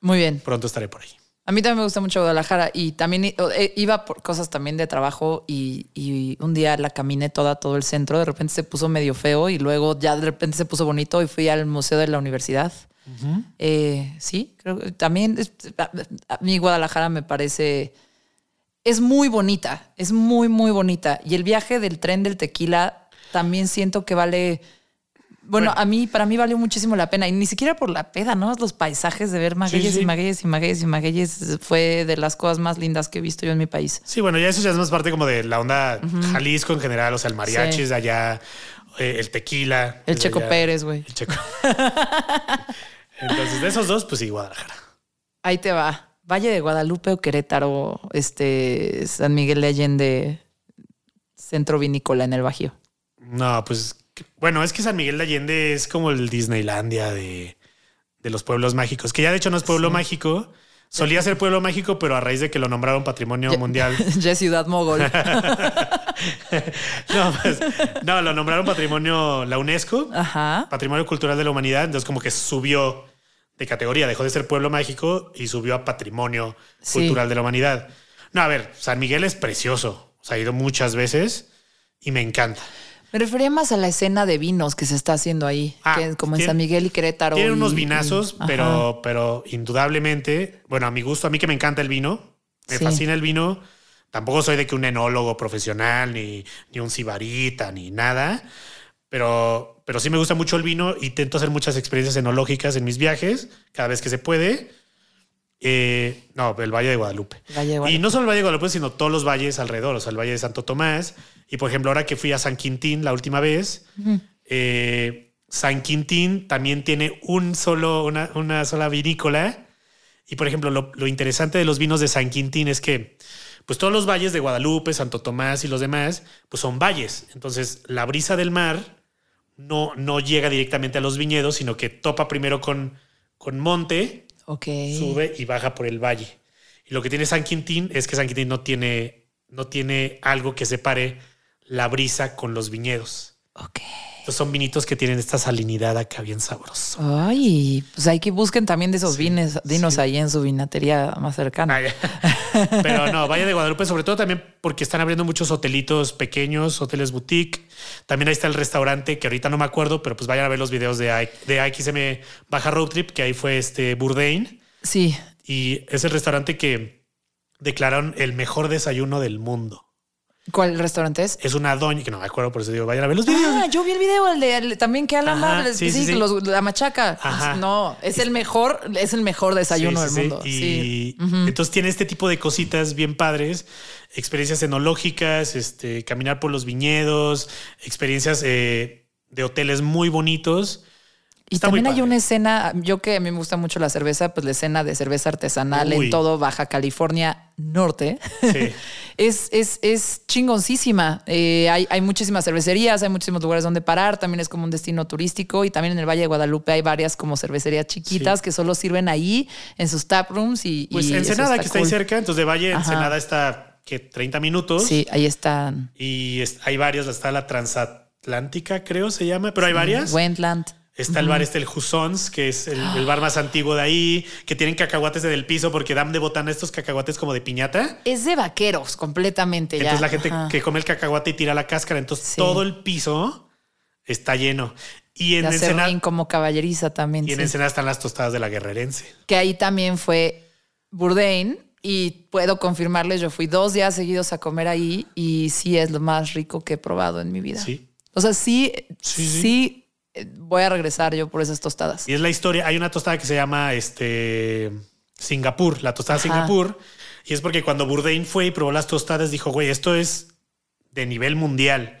Muy bien. Pronto estaré por ahí. A mí también me gusta mucho Guadalajara y también eh, iba por cosas también de trabajo y, un día la caminé toda, todo el centro, de repente se puso medio feo y luego ya de repente se puso bonito y fui al Museo de la Universidad. Eh, sí, creo que también a mí Guadalajara me parece, es muy bonita, es muy, muy bonita. Y el viaje del tren del tequila también siento que vale. Bueno, a mí, para mí valió muchísimo la pena. Y ni siquiera por la peda, ¿no? Los paisajes de ver magueyes y magueyes y magueyes y magueyes fue de las cosas más lindas que he visto yo en mi país. Sí, bueno, ya eso ya es más parte como de la onda Jalisco en general, o sea, el mariachi de allá, eh, el tequila. El Checo Pérez, güey. El Checo. *laughs* Entonces, de esos dos, pues sí, Guadalajara. Ahí te va. Valle de Guadalupe o Querétaro, este, San Miguel de Allende, centro vinícola en el Bajío. No, pues bueno, es que San Miguel de Allende es como el Disneylandia de, los pueblos mágicos, que ya de hecho no es pueblo mágico, Solía ser pueblo mágico, pero a raíz de que lo nombraron patrimonio mundial. *laughs* ya es ciudad mogol. *laughs* no, pues, no, lo nombraron patrimonio la UNESCO, Ajá. patrimonio cultural de la humanidad. Entonces, como que subió de categoría, dejó de ser pueblo mágico y subió a patrimonio Sí. cultural de la humanidad. No, a ver, San Miguel es precioso. O sea, he ido muchas veces y me encanta. Me refería más a la escena de vinos que se está haciendo ahí, Ah, que como en San Miguel y Querétaro. Tiene y- unos y- vinazos, ajá. pero, pero indudablemente, bueno, a mi gusto, a mí que me encanta el vino, me Sí. fascina el vino. Tampoco soy de que un enólogo profesional, ni, ni un sibarita, ni nada, pero, pero sí me gusta mucho el vino. Intento hacer muchas experiencias enológicas en mis viajes, cada vez que se puede. Eh, no, el Valle de Guadalupe. Valle de Y Guadalupe. no solo el Valle de Guadalupe, sino todos los valles alrededor, o sea, el Valle de Santo Tomás. Y por ejemplo, ahora que fui a San Quintín la última vez, eh, San Quintín también tiene un solo, una, una sola vinícola. Y por ejemplo, lo, lo interesante de los vinos de San Quintín es que, pues todos los valles de Guadalupe, Santo Tomás y los demás, pues son valles. Entonces, la brisa del mar no, no llega directamente a los viñedos, sino que topa primero con, con monte, sube y baja por el valle. Y lo que tiene San Quintín es que San Quintín no tiene, no tiene algo que separe la brisa con los viñedos. Ok. Entonces son vinitos que tienen esta salinidad acá bien sabroso. Ay, pues hay que busquen también de esos Sí, vines, vinos sí. ahí en su vinatería más cercana. *laughs* Pero no, Valle de Guadalupe, sobre todo también porque están abriendo muchos hotelitos pequeños, hoteles boutique. También ahí está el restaurante que ahorita no me acuerdo, pero pues vayan a ver los videos de, I- de AXM Baja Road Trip, que ahí fue este Bourdain. Sí. Y es el restaurante que declararon el mejor desayuno del mundo. ¿Cuál restaurante es? Es una doña, que no me acuerdo, por eso digo, vayan a ver los videos. Ah, yo vi el video, el de el- también que Alan Ajá, Bables, sí, sí, sí, sí. los- la machaca. Ajá. No, es el mejor, es el mejor desayuno del mundo. Y Sí. entonces tiene este tipo de cositas bien padres, experiencias enológicas, este, caminar por los viñedos, experiencias eh, de hoteles muy bonitos. Y Está también hay una escena, yo que a mí me gusta mucho la cerveza, pues la escena de cerveza artesanal Uy. en todo Baja California Norte. Sí. *laughs* es, es, es chingoncísima. Eh, hay, hay muchísimas cervecerías, hay muchísimos lugares donde parar, también es como un destino turístico y también en el Valle de Guadalupe hay varias como cervecerías chiquitas Sí. que solo sirven ahí en sus taprooms y... Pues y Ensenada, que está ahí cerca, entonces de Valle, Ajá. Ensenada está que 30 minutos. Sí, ahí están. Y hay varias, está la transatlántica, creo se llama, pero hay varias. Wendland. Está el bar este, el Jusons, que es el, el *gasps* bar más antiguo de ahí, que tienen cacahuates en el piso porque dan de botana estos cacahuates como de piñata. Es de vaqueros completamente ya. Entonces la gente Ajá. que come el cacahuate y tira la cáscara, entonces Sí. todo el piso está lleno. Y en, Ensenada, como caballeriza también. y en. Ensenada están las tostadas de la guerrerense. que ahí también fue Bourdain y puedo confirmarles, yo fui dos días seguidos a comer ahí y sí es lo más rico que he probado en mi vida. Sí. O sea, sí, Sí, voy a regresar yo por esas tostadas. Y es la historia. Hay una tostada que se llama este Singapur, la tostada Ajá. Singapur. Y es porque cuando Bourdain fue y probó las tostadas, dijo, güey, esto es de nivel mundial.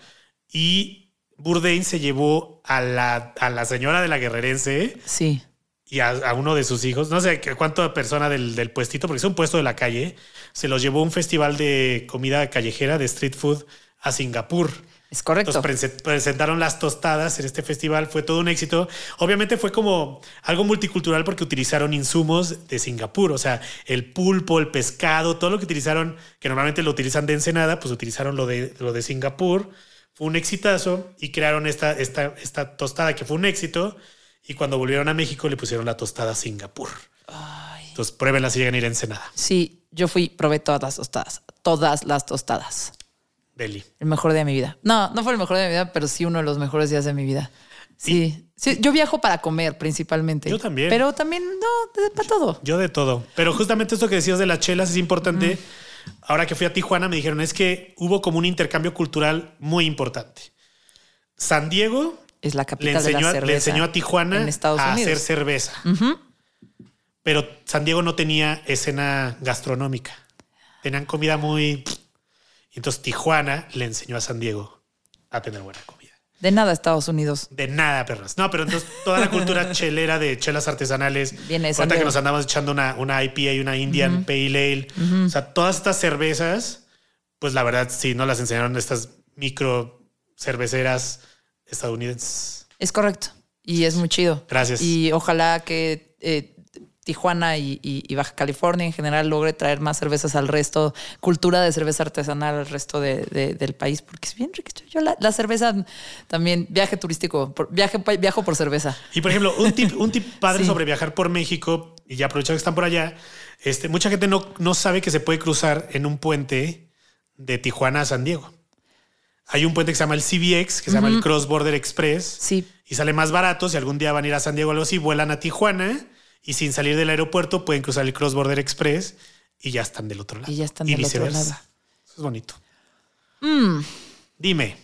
Y Bourdain se llevó a la, a la señora de la guerrerense Sí. y a, a uno de sus hijos, no sé cuánta persona del, del puestito, porque es un puesto de la calle, se los llevó a un festival de comida callejera, de street food, a Singapur. Es correcto. Entonces prese- presentaron las tostadas en este festival, fue todo un éxito. Obviamente fue como algo multicultural porque utilizaron insumos de Singapur, o sea, el pulpo, el pescado, todo lo que utilizaron, que normalmente lo utilizan de Ensenada, pues utilizaron lo de, lo de Singapur. Fue un exitazo y crearon esta, esta, esta tostada que fue un éxito. Y cuando volvieron a México le pusieron la tostada Singapur. Entonces pruébenla si llegan a ir a Ensenada. Sí, yo fui, probé todas las tostadas. Todas las tostadas. Deli. El mejor día de mi vida. No, no fue el mejor día de mi vida, pero sí uno de los mejores días de mi vida. Sí. Sí, yo viajo para comer principalmente. Yo también. Pero también, no, de- para todo. Yo de todo. Pero justamente esto que decías de las chelas es importante. Ahora que fui a Tijuana me dijeron es que hubo como un intercambio cultural muy importante. San Diego Es la le capital de enseñó, la a- cerveza. le enseñó a Tijuana en Estados a Unidos. hacer cerveza. Pero San Diego no tenía escena gastronómica. Tenían comida muy... Y entonces Tijuana le enseñó a San Diego a tener buena comida. De nada, Estados Unidos. De nada, perras. No, pero entonces toda la cultura *laughs* chelera de chelas artesanales. Viene de San que nos andamos echando una, una IPA y una Indian Pale Ale. O sea, todas estas cervezas, pues la verdad, sí, no las enseñaron estas micro cerveceras estadounidenses. Es correcto. Y es muy chido. Gracias. Y ojalá que eh, Tijuana y, Baja California en general logre traer más cervezas al resto, cultura de cerveza artesanal al resto del país, porque es bien rico. Yo la, cerveza también, viaje turístico, viaje, viajo por cerveza. Y por ejemplo, un tip, un tip padre sobre viajar por México, y ya aprovechando que están por allá, este, mucha gente no, no sabe que se puede cruzar en un puente de Tijuana a San Diego. Hay un puente que se llama el CBX, que se llama el Cross Border Express. Sí. Y sale más barato. Si algún día van a ir a San Diego o algo así, vuelan a Tijuana y sin salir del aeropuerto pueden cruzar el Cross Border Express y ya están del otro lado. Y ya están del otro lado. Eso es bonito. Mm. Dime.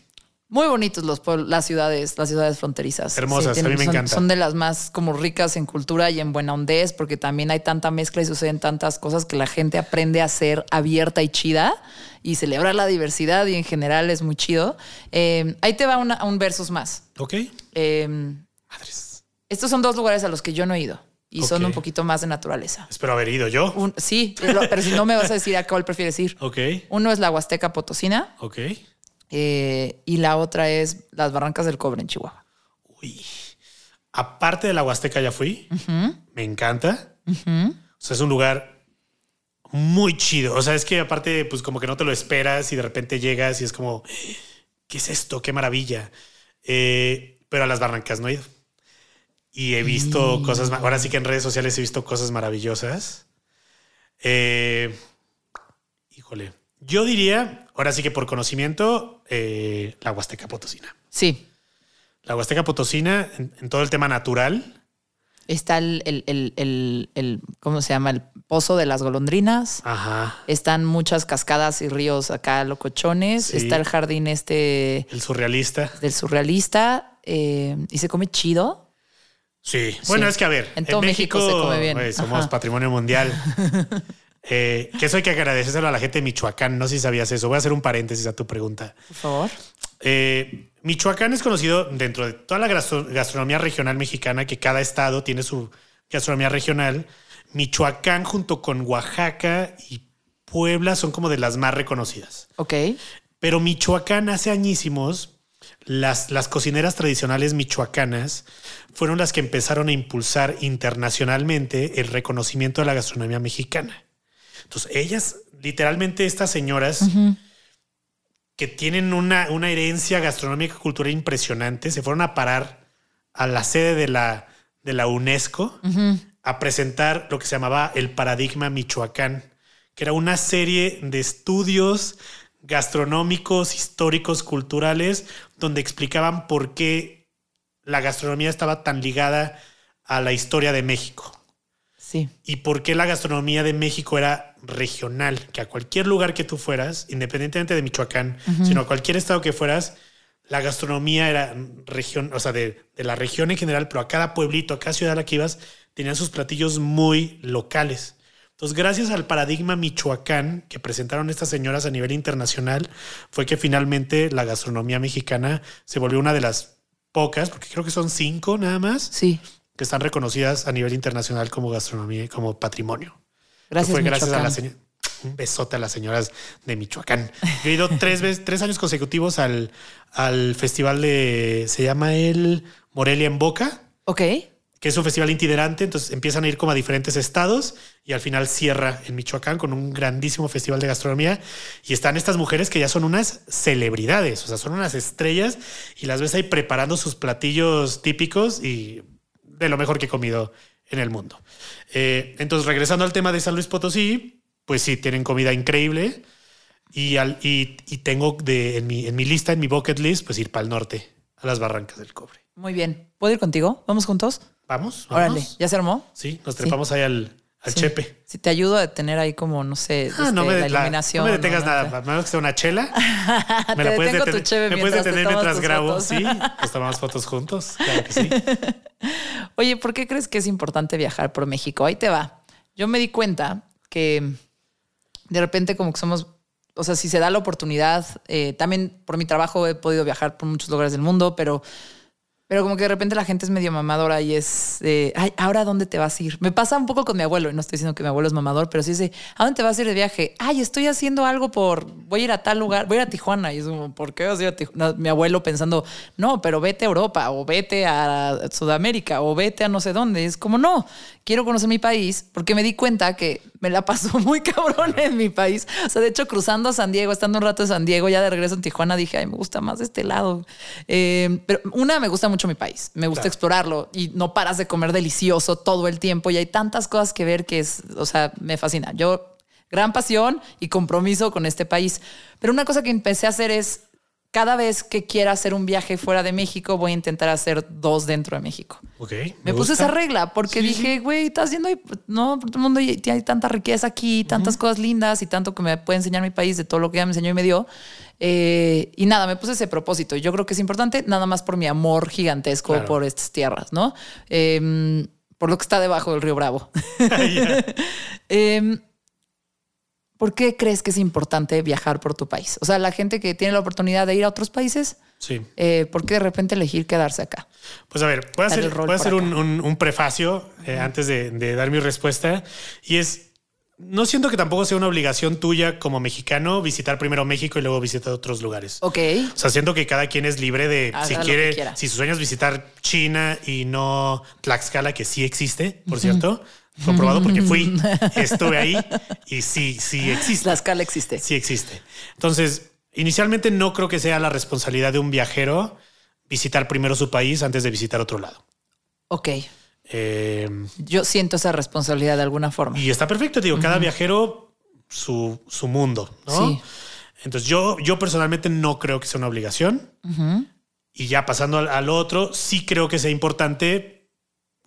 Muy bonitos los las ciudades, las ciudades fronterizas. Hermosas, a mí me son, encantan. Son de las más como ricas en cultura y en buena hondez, porque también hay tanta mezcla y suceden tantas cosas que la gente aprende a ser abierta y chida y celebrar la diversidad y en general es muy chido. Eh, ahí te va un versus más. Ok. Eh, Madres. Estos son dos lugares a los que yo no he ido y son un poquito más de naturaleza. Espero haber ido yo. sí, pero si no me vas a decir a cuál prefieres ir. Ok. Uno es la Huasteca Potosina. Ok. Eh, y la otra es las Barrancas del Cobre en Chihuahua. Uy. Aparte de la Huasteca ya fui. Me encanta. O sea, es un lugar muy chido. O sea, es que aparte, pues como que no te lo esperas y de repente llegas y es como, ¿qué es esto? ¡Qué maravilla! Eh, pero a las Barrancas no he ido y he visto cosas, ahora sí que en redes sociales he visto cosas maravillosas. Eh, híjole, yo diría, ahora sí que por conocimiento, eh, la Huasteca Potosina. Sí. La Huasteca Potosina, en, todo el tema natural. Está el, el, el, ¿cómo se llama? El Pozo de las Golondrinas. Ajá. Están muchas cascadas y ríos acá locochones. Está el jardín este... El surrealista. Del surrealista. Eh, y se come chido. Sí. Bueno, es que a ver, en, todo México, se come bien. somos patrimonio mundial. *laughs* eh, que eso hay que agradecérselo a la gente de Michoacán. No sé si sabías eso. Voy a hacer un paréntesis a tu pregunta. Por favor. Eh, Michoacán es conocido dentro de toda la gastronomía regional mexicana, que cada estado tiene su gastronomía regional. Michoacán junto con Oaxaca y Puebla son como de las más reconocidas. Ok. Pero Michoacán hace añísimos las, las cocineras tradicionales michoacanas fueron las que empezaron a impulsar internacionalmente el reconocimiento de la gastronomía mexicana. Entonces, ellas, literalmente estas señoras que tienen una, una herencia gastronómica y cultural impresionante, se fueron a parar a la sede de la, de la UNESCO a presentar lo que se llamaba el paradigma Michoacán, que era una serie de estudios gastronómicos, históricos, culturales, donde explicaban por qué la gastronomía estaba tan ligada a la historia de México. Sí. Y por qué la gastronomía de México era regional, que a cualquier lugar que tú fueras, independientemente de Michoacán, sino a cualquier estado que fueras, la gastronomía era región, o sea, de, de, la región en general, pero a cada pueblito, a cada ciudad a la que ibas, tenían sus platillos muy locales. Entonces, gracias al paradigma Michoacán que presentaron estas señoras a nivel internacional, fue que finalmente la gastronomía mexicana se volvió una de las pocas, porque creo que son cinco nada más, sí. que están reconocidas a nivel internacional como gastronomía y como patrimonio. Gracias. Fue gracias a la señora. Un besote a las señoras de Michoacán. Yo he ido *laughs* tres veces, tres años consecutivos al, al festival de. Se llama el Morelia en Boca. Ok que es un festival itinerante, entonces empiezan a ir como a diferentes estados y al final cierra en Michoacán con un grandísimo festival de gastronomía y están estas mujeres que ya son unas celebridades, o sea, son unas estrellas y las ves ahí preparando sus platillos típicos y de lo mejor que he comido en el mundo. Eh, entonces, regresando al tema de San Luis Potosí, pues sí, tienen comida increíble y, al, y, tengo de, en, mi, en mi lista, en mi bucket list, pues ir para el norte, a las Barrancas del Cobre. Muy bien. ¿Puedo ir contigo? ¿Vamos juntos? Vamos, Órale, ¿ya se armó? Sí, nos trepamos ahí al, chepe. Si te ayudo a tener ahí como, no sé, ah, no este, me, la iluminación. no me detengas nada, menos que sea una chela. *laughs* me la puedes detener, me puedes detener mientras grabo. Sí, nos tomamos fotos juntos. Claro que sí. *laughs* Oye, ¿por qué crees que es importante viajar por México? Ahí te va. Yo me di cuenta que de repente como que somos, o sea, si se da la oportunidad, eh, también por mi trabajo he podido viajar por muchos lugares del mundo, pero pero como que de repente la gente es medio mamadora y es, ay, ¿ahora dónde te vas a ir? Me pasa un poco con mi abuelo, y no estoy diciendo que mi abuelo es mamador, pero sí dice, ¿a dónde te vas a ir de viaje? Ay, estoy haciendo algo por, voy a ir a tal lugar, voy a ir a Tijuana. Y es como, ¿por qué vas a ir a Tijuana? Mi abuelo pensando, no, pero vete a Europa, o vete a Sudamérica, o vete a no sé dónde. Es como, no, quiero conocer mi país porque me di cuenta que me la pasó *laughs* muy cabrón en mi país. O sea, de hecho, cruzando a San Diego, estando un rato en San Diego, ya de regreso en Tijuana, dije, ay, me gusta más este lado. Eh, pero una, me gusta mucho mi país, me gusta explorarlo y no paras de comer delicioso todo el tiempo y hay tantas cosas que ver que es, o sea, me fascina. Yo, gran pasión y compromiso con este país. Pero una cosa que empecé a hacer es cada vez que quiera hacer un viaje fuera de México, voy a intentar hacer dos dentro de México. Ok. Me, puse esa regla porque dije, güey, estás haciendo no, todo el mundo hay tanta riqueza aquí, tantas cosas lindas y tanto que me puede enseñar mi país de todo lo que ya me enseñó y me dio. Eh, y nada, me puse ese propósito. Yo creo que es importante, nada más por mi amor gigantesco por estas tierras, ¿no? Em, por lo que está debajo del río Bravo. *laughs* *laughs* eh, ¿Por qué crees que es importante viajar por tu país? O sea, la gente que tiene la oportunidad de ir a otros países, sí. Eh, ¿por qué de repente elegir quedarse acá? Pues a ver, voy a hacer, un, prefacio eh, antes de, dar mi respuesta. Y es, no siento que tampoco sea una obligación tuya como mexicano visitar primero México y luego visitar otros lugares. Ok. O sea, siento que cada quien es libre de, si quiere, si su sueño es visitar China y no Tlaxcala, que sí existe, por cierto comprobado porque fui, *laughs* estuve ahí y sí, sí existe. La escala existe. Sí existe. Entonces, inicialmente no creo que sea la responsabilidad de un viajero visitar primero su país antes de visitar otro lado. Ok. Eh, Yo siento esa responsabilidad de alguna forma. Y está perfecto, digo, cada viajero su, mundo, ¿no? Sí. Entonces yo, yo personalmente no creo que sea una obligación. Y ya pasando al otro, sí creo que sea importante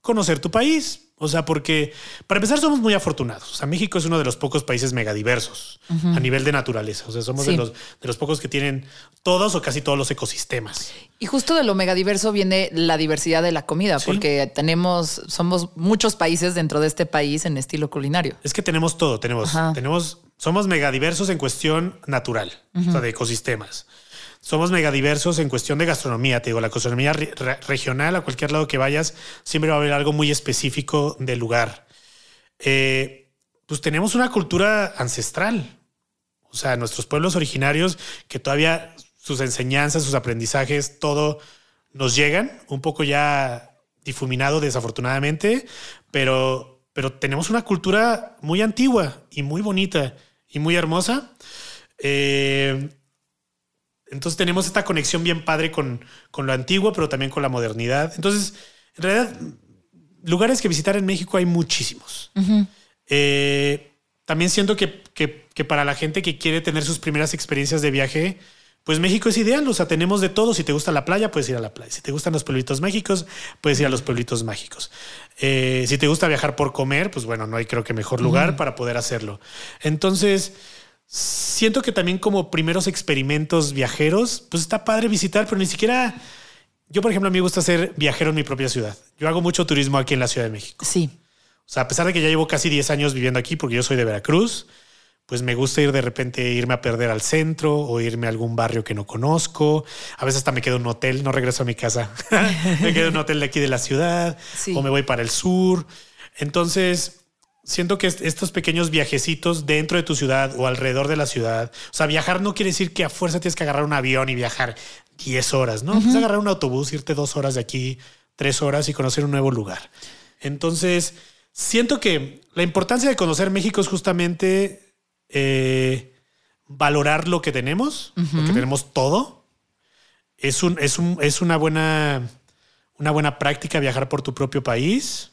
conocer tu país, o sea, porque para empezar somos muy afortunados. O sea, México es uno de los pocos países megadiversos a nivel de naturaleza. O sea, somos de, los, de los pocos que tienen todos o casi todos los ecosistemas. Y justo de lo megadiverso viene la diversidad de la comida, porque tenemos, somos muchos países dentro de este país en estilo culinario. Es que tenemos todo, tenemos, tenemos, somos megadiversos en cuestión natural, o sea, de ecosistemas somos megadiversos en cuestión de gastronomía. Te digo, la gastronomía regional, a cualquier lado que vayas, siempre va a haber algo muy específico del lugar. Eh, pues tenemos una cultura ancestral. O sea, nuestros pueblos originarios que todavía sus enseñanzas, sus aprendizajes, todo nos llegan, un poco ya difuminado desafortunadamente, pero, pero tenemos una cultura muy antigua y muy bonita y muy hermosa. Eh, entonces tenemos esta conexión bien padre con, lo antiguo, pero también con la modernidad. Entonces, en realidad, lugares que visitar en México hay muchísimos. Eh, también siento que, para la gente que quiere tener sus primeras experiencias de viaje, pues México es ideal. O sea, tenemos de todo. Si te gusta la playa, puedes ir a la playa. Si te gustan los pueblitos mágicos, puedes ir a los pueblitos mágicos. Eh, si te gusta viajar por comer, pues bueno, no hay creo que mejor lugar para poder hacerlo. Entonces, siento que también como primeros experimentos viajeros, pues está padre visitar, pero ni siquiera... Yo, por ejemplo, a mí me gusta ser viajero en mi propia ciudad. Yo hago mucho turismo aquí en la Ciudad de México. Sí. O sea, a pesar de que ya llevo casi 10 años viviendo aquí, porque yo soy de Veracruz, pues me gusta ir de repente, irme a perder al centro o irme a algún barrio que no conozco. A veces hasta me quedo en un hotel, no regreso a mi casa. *laughs* me quedo en un hotel de aquí de la ciudad o me voy para el sur. Entonces, siento que estos pequeños viajecitos dentro de tu ciudad o alrededor de la ciudad, o sea, viajar no quiere decir que a fuerza tienes que agarrar un avión y viajar 10 horas, ¿no? Puedes agarrar un autobús, irte dos horas de aquí, tres horas y conocer un nuevo lugar. Entonces, siento que la importancia de conocer México es justamente eh, valorar lo que tenemos, porque tenemos todo. Es, un, es, un, es una, buena, una buena práctica viajar por tu propio país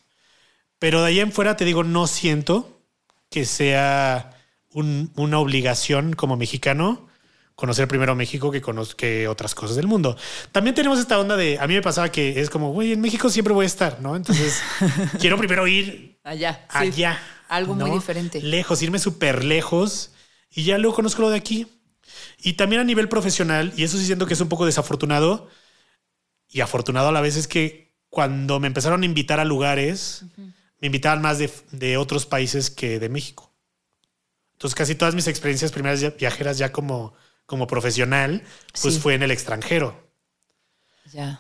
pero de ahí en fuera te digo, no siento que sea una obligación como mexicano conocer primero México que, que otras cosas del mundo. También tenemos esta onda de, a mí me pasaba que es como, güey, en México siempre voy a estar, ¿no? Entonces, *laughs* quiero primero ir allá. Allá. Algo muy diferente. Lejos, irme súper lejos y ya luego conozco lo de aquí. Y también a nivel profesional, y eso sí siento que es un poco desafortunado y afortunado a la vez, es que cuando me empezaron a invitar a lugares, me invitaban más de, otros países que de México. Entonces casi todas mis experiencias primeras viajeras ya como, como profesional, pues fue en el extranjero.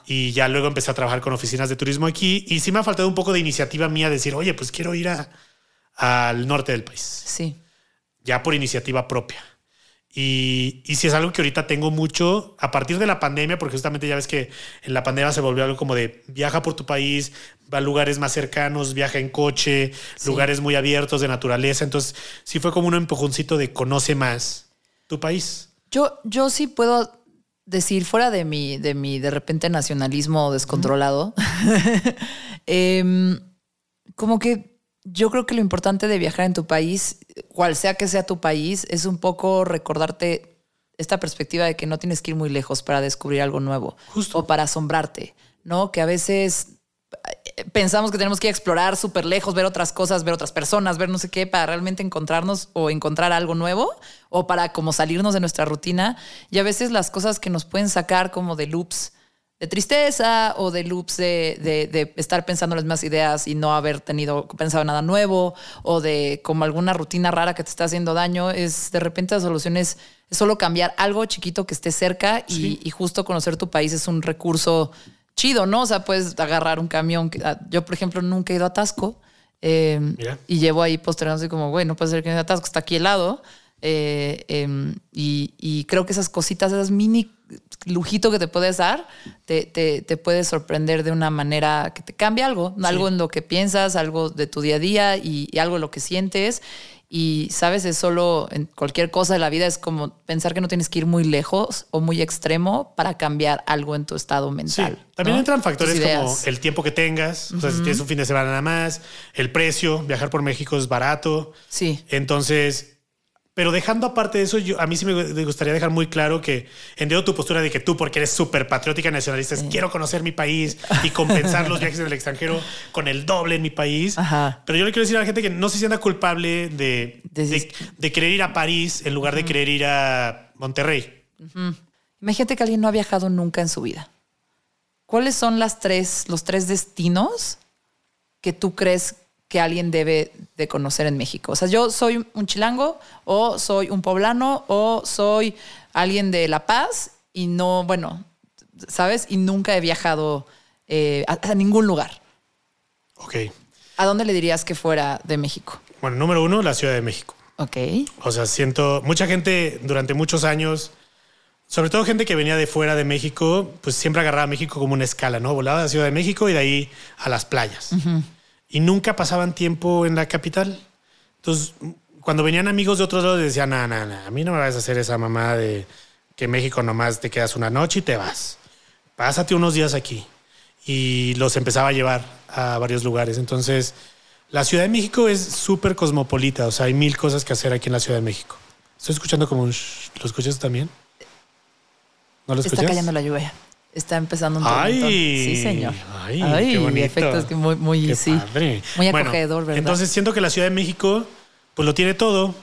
Y ya luego empecé a trabajar con oficinas de turismo aquí y sí me ha faltado un poco de iniciativa mía decir, oye, pues quiero ir al norte del país. Sí. Ya por iniciativa propia. Y, y si es algo que ahorita tengo mucho a partir de la pandemia, porque justamente ya ves que en la pandemia se volvió algo como de viaja por tu país, va a lugares más cercanos, viaja en coche, lugares muy abiertos de naturaleza. Entonces, sí fue como un empujoncito de conoce más tu país. Yo, yo sí puedo decir, fuera de mi, de mi de repente nacionalismo descontrolado, *laughs* em, como que yo creo que lo importante de viajar en tu país, cual sea que sea tu país, es un poco recordarte esta perspectiva de que no tienes que ir muy lejos para descubrir algo nuevo Justo. o para asombrarte, ¿no? Que a veces eh, pensamos que tenemos que explorar súper lejos, ver otras cosas, ver otras personas, ver no sé qué, para realmente encontrarnos o encontrar algo nuevo o para como salirnos de nuestra rutina. Y a veces las cosas que nos pueden sacar como de loops de tristeza o de loops de, de, de estar pensando las mismas ideas y no haber tenido pensado nada nuevo o de como alguna rutina rara que te está haciendo daño, es de repente la solución es, es solo cambiar algo chiquito que esté cerca y, Sí. y justo conocer tu país es un recurso chido, ¿no? O sea, puedes agarrar un camión. que- ah, Yo, por ejemplo, nunca he ido a Tasco eh, y llevo ahí postergando así como, güey, no puede ser que no haya Tasco, está aquí helado. Eh, em, y, y creo que esas cositas, esas mini lujito que te puedes dar, te, te, te puede sorprender de una manera que te cambia algo, algo en lo que piensas, algo de tu día a día y, y algo en lo que sientes. Y sabes, es solo en cualquier cosa de la vida, es como pensar que no tienes que ir muy lejos o muy extremo para cambiar algo en tu estado Sí, mental. también ¿no? entran factores como el tiempo que tengas, o sea, si tienes un fin de semana nada más, el precio, viajar por México es barato. Sí. Entonces, pero dejando aparte de eso, yo, a mí sí me gustaría dejar muy claro que entiendo tu postura de que tú, porque eres súper patriótica nacionalista, es, quiero conocer mi país y compensar los viajes en el extranjero con el doble en mi país. Ajá. Pero yo le quiero decir a la gente que no se sienta culpable de, De- de, querer ir a París en lugar de querer ir a Monterrey. Imagínate que alguien no ha viajado nunca en su vida. ¿Cuáles son las tres, los tres destinos que tú crees que alguien debe de conocer en México? O sea, yo soy un chilango o soy un poblano o soy alguien de La Paz y no, bueno, ¿sabes? Y nunca he viajado eh, a, a ningún lugar. Ok. ¿A dónde le dirías que fuera de México? Bueno, número uno, la Ciudad de México. Ok. O sea, siento mucha gente durante muchos años, sobre todo gente que venía de fuera de México, pues siempre agarraba a México como una escala, ¿no? Volaba a la Ciudad de México y de ahí a las playas. Y nunca pasaban tiempo en la capital. Entonces, cuando venían amigos de otros lados, decían, no, no, no, a mí no me vas a hacer esa mamada de que en México nomás te quedas una noche y te vas. Pásate unos días aquí. Y los empezaba a llevar a varios lugares. Entonces, la Ciudad de México es súper cosmopolita. O sea, hay mil cosas que hacer aquí en la Ciudad de México. Estoy escuchando como un... shh. ¿Lo escuchas también? ¿No lo escuchas? Está cayendo la lluvia. Está empezando un Ay. Sí, señor. Ay, qué bonito. efectos que muy, muy, Qué sí. padre. Muy Bueno, acogedor, ¿verdad? Entonces siento que la Ciudad de México pues lo tiene todo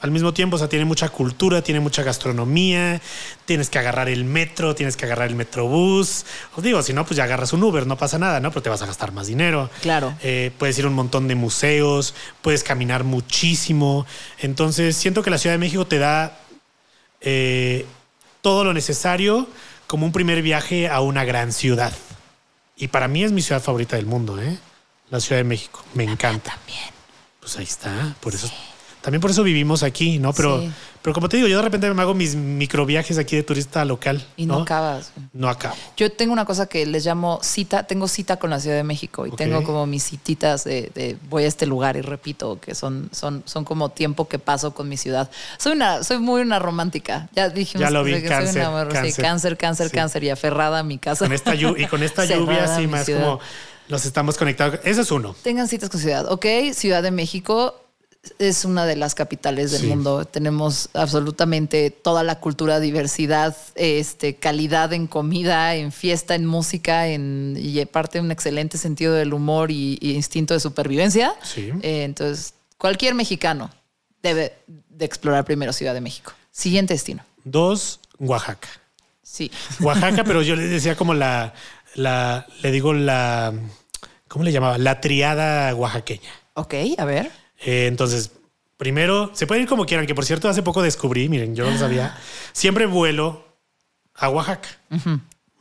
al mismo tiempo, o sea, tiene mucha cultura, tiene mucha gastronomía, tienes que agarrar el metro, tienes que agarrar el metrobús. Os digo, si no, pues ya agarras un Uber, no pasa nada, ¿no? Pero te vas a gastar más dinero. Claro. Eh, puedes ir a un montón de museos, puedes caminar muchísimo. Entonces, siento que la Ciudad de México te da eh, todo lo necesario como un primer viaje a una gran ciudad. Y para mí es mi ciudad favorita del mundo, ¿eh? La Ciudad de México. Me encanta. También. Pues ahí está. Por eso. También por eso vivimos aquí, ¿no? Pero, Sí. pero como te digo, yo de repente me hago mis microviajes aquí de turista local. Y no, acabas. No acabo. Yo tengo una cosa que les llamo cita, tengo cita con la Ciudad de México y Ok. tengo como mis cititas de, de voy a este lugar y repito que son, son, son como tiempo que paso con mi ciudad. Soy una, soy muy una romántica. Ya dijimos Ya lo vi, que soy cáncer, una- sí, cáncer. cáncer, cáncer, Sí. cáncer y aferrada a mi casa. Con esta y con esta *laughs* lluvia, sí, mi más ciudad. como nos estamos conectados. Ese es uno. Tengan citas con ciudad. Ok, Ciudad de México es una de las capitales del Sí. mundo. Tenemos absolutamente toda la cultura, diversidad, este, calidad en comida, en fiesta, en música, en, y aparte un excelente sentido del humor y, y instinto de supervivencia. Sí. Eh, entonces, cualquier mexicano debe de explorar primero Ciudad de México. Siguiente destino. Dos, Oaxaca. Sí. Oaxaca, pero yo le decía como la, la, le digo la, ¿cómo le llamaba? La triada oaxaqueña. Ok, a ver. Eh, entonces, primero, se pueden ir como quieran, que por cierto, hace poco descubrí, miren, yo no lo *gasps* sabía, siempre vuelo a Oaxaca.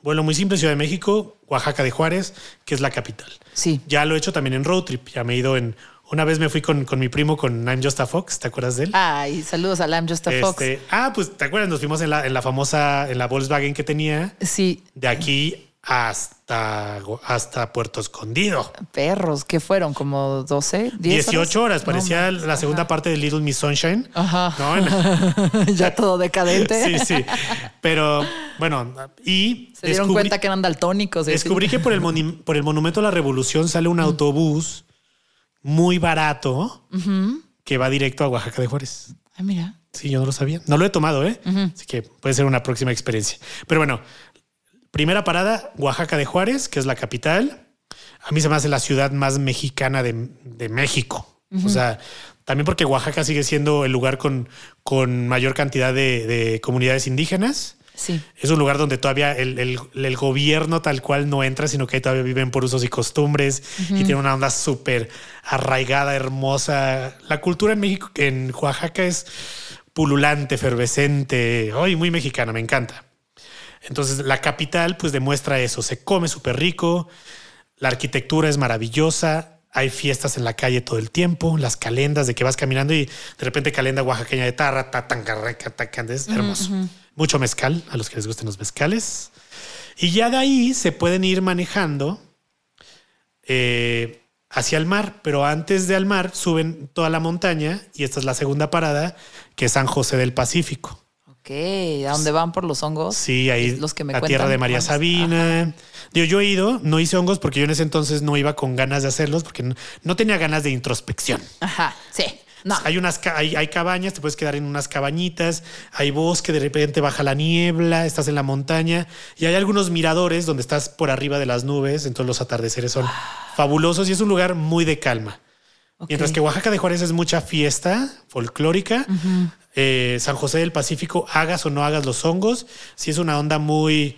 Vuelo muy simple, Ciudad de México, Oaxaca de Juárez, que es la capital. Sí. Ya lo he hecho también en road trip, ya me he ido en Una vez me fui con, con, mi primo, con I'm Just a Fox, ¿te acuerdas de él? Ay, saludos a I'm Just a Fox. Este, ah, pues te acuerdas, nos fuimos en la, en la famosa, en la Volkswagen que tenía. Sí. De aquí hasta, hasta Puerto Escondido. Perros, ¿qué fueron? ¿Como 12, 10 18 horas? Parecía la segunda parte de Little Miss Sunshine. Ajá. ¿no? *laughs* ya todo decadente. sí, sí. *laughs* Pero bueno, y... Se dieron cuenta que eran daltónicos. Descubrí que por el, por el Monumento a la Revolución sale un autobús muy barato que va directo a Oaxaca de Juárez. Ah, mira. Sí, yo no lo sabía. No lo he tomado, ¿eh? Así que puede ser una próxima experiencia. Pero bueno, Primera parada, Oaxaca de Juárez, que es la capital. A mí se me hace la ciudad más mexicana de, México. O sea, también porque Oaxaca sigue siendo el lugar con, con mayor cantidad de, comunidades indígenas. Sí. Es un lugar donde todavía el, gobierno tal cual no entra, sino que ahí todavía viven por usos y costumbres y tiene una onda súper arraigada, hermosa. La cultura en México, en Oaxaca es pululante, efervescente, hoy muy mexicana, me encanta. Entonces la capital pues demuestra eso, se come súper rico, la arquitectura es maravillosa, hay fiestas en la calle todo el tiempo, las calendas de que vas caminando y de repente calenda oaxaqueña de tarra, es hermoso. Mucho mezcal, a los que les gusten los mezcales. Y ya de ahí se pueden ir manejando eh, hacia el mar, pero antes de al mar suben toda la montaña y esta es la segunda parada, que es San José del Pacífico. ¿A dónde van por los hongos? Sí, ahí los que me a tierra de María Sabina. Digo, yo he ido, no hice hongos porque yo en ese entonces no iba con ganas de hacerlos porque no, tenía ganas de introspección. Ajá, sí. No. Hay unas hay, hay, cabañas, te puedes quedar en unas cabañitas, hay bosque, de repente baja la niebla, estás en la montaña y hay algunos miradores donde estás por arriba de las nubes, entonces los atardeceres son ah. fabulosos y es un lugar muy de calma. Mientras que Oaxaca de Juárez es mucha fiesta folclórica, eh, San José del Pacífico, hagas o no hagas los hongos, sí es una onda muy,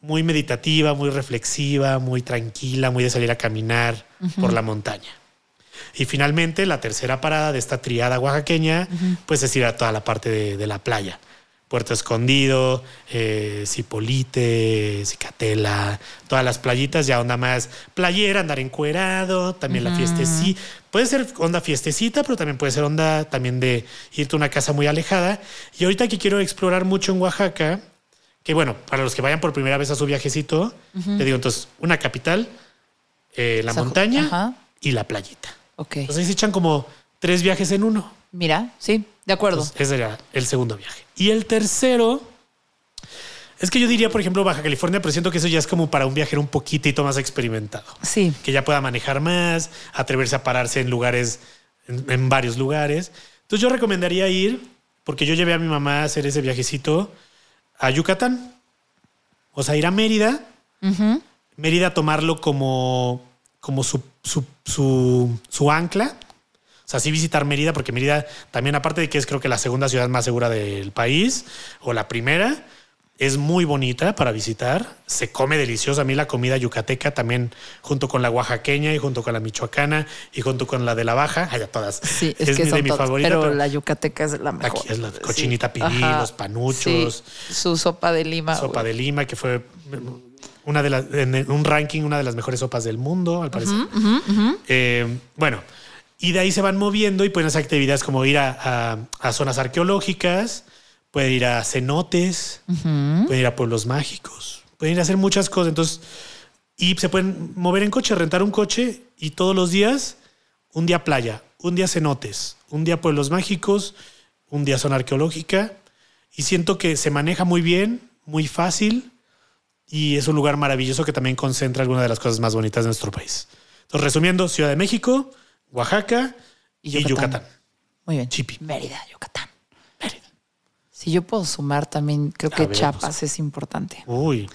muy meditativa, muy reflexiva, muy tranquila, muy de salir a caminar por la montaña. Y finalmente, la tercera parada de esta triada oaxaqueña, pues es ir a toda la parte de la playa. Puerto Escondido, eh, Cipolite, Cicatela, todas las playitas, ya onda más playera, andar encuerado, también la fiestecita. Puede ser onda fiestecita, pero también puede ser onda también de irte a una casa muy alejada. Y ahorita que quiero explorar mucho en Oaxaca, que bueno, para los que vayan por primera vez a su viajecito, te digo entonces, una capital, eh, la montaña y la playita. Ok. Entonces se echan como tres viajes en uno. Mira, sí, de acuerdo. ese era el segundo viaje. Y el tercero, es que yo diría, por ejemplo, Baja California, pero siento que eso ya es como para un viajero un poquitito más experimentado. Sí. Que ya pueda manejar más, atreverse a pararse en lugares, en, varios lugares. Entonces yo recomendaría ir, porque yo llevé a mi mamá a hacer ese viajecito a Yucatán. O sea, ir a Mérida. Mérida tomarlo como, como su, su, su ancla o sea, sí visitar Mérida, porque Mérida también, aparte de que es creo que la segunda ciudad más segura del país, o la primera, es muy bonita para visitar. Se come delicioso. A mí la comida yucateca también, junto con la oaxaqueña y junto con la michoacana y junto con la de la baja, allá todas. Sí, es, que de mi favorita. Pero, la yucateca es la mejor. Aquí es la cochinita sí. los panuchos. Su sopa de lima. Sopa de lima, que fue una de las, en un ranking, una de las mejores sopas del mundo, al parecer. Eh, bueno y de ahí se van moviendo y pueden hacer actividades como ir a, zonas arqueológicas, pueden ir a cenotes, pueden ir a pueblos mágicos, pueden ir a hacer muchas cosas. Entonces, y se pueden mover en coche, rentar un coche y todos los días, un día playa, un día cenotes, un día pueblos mágicos, un día zona arqueológica. Y siento que se maneja muy bien, muy fácil y es un lugar maravilloso que también concentra algunas de las cosas más bonitas de nuestro país. Entonces, resumiendo, Ciudad de México, Oaxaca y Yucatán. Muy bien. Chipi. Mérida, Yucatán. Mérida. Si yo puedo sumar también, creo que Chiapas pues. es importante. Uy.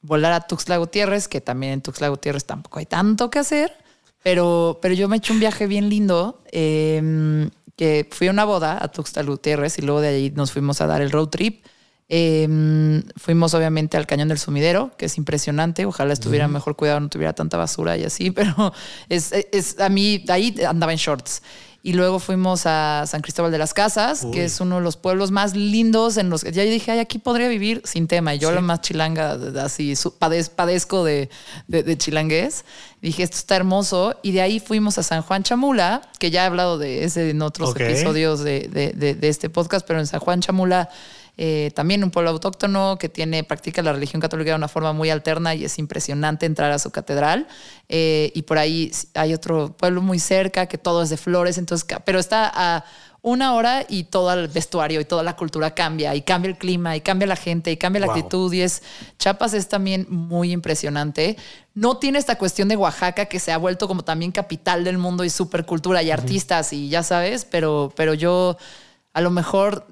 Volar a Tuxtla Gutiérrez, que también en Tuxtla Gutiérrez tampoco hay tanto que hacer, pero, pero yo me he hecho un viaje bien lindo, em, que fui a una boda a Tuxtla Gutiérrez y luego de ahí nos fuimos a dar el road trip Em, fuimos obviamente al Cañón del Sumidero, que es impresionante. Ojalá estuviera mejor cuidado, no tuviera tanta basura y así, *laughs* pero es, a mí ahí andaba en shorts. Y luego fuimos a San Cristóbal de las Casas, que es uno de los pueblos más lindos en los que ya dije, ay, aquí podría vivir sin tema. Y yo la más chilanga, así, padezco de, de, chilangués. Dije, esto está hermoso. Y de ahí fuimos a San Juan Chamula, que ya he hablado de ese en otros episodios de, de este podcast, pero en San Juan Chamula eh, también un pueblo autóctono que tiene, practica la religión católica de una forma muy alterna y es impresionante entrar a su catedral. Eh, y por ahí hay otro pueblo muy cerca que todo es de flores, entonces, pero está a una hora y todo el vestuario y toda la cultura cambia y cambia el clima y cambia la gente y cambia la actitud y es Chiapas es también muy impresionante. No tiene esta cuestión de Oaxaca que se ha vuelto como también capital del mundo y supercultura y artistas y ya sabes, pero, pero yo a lo mejor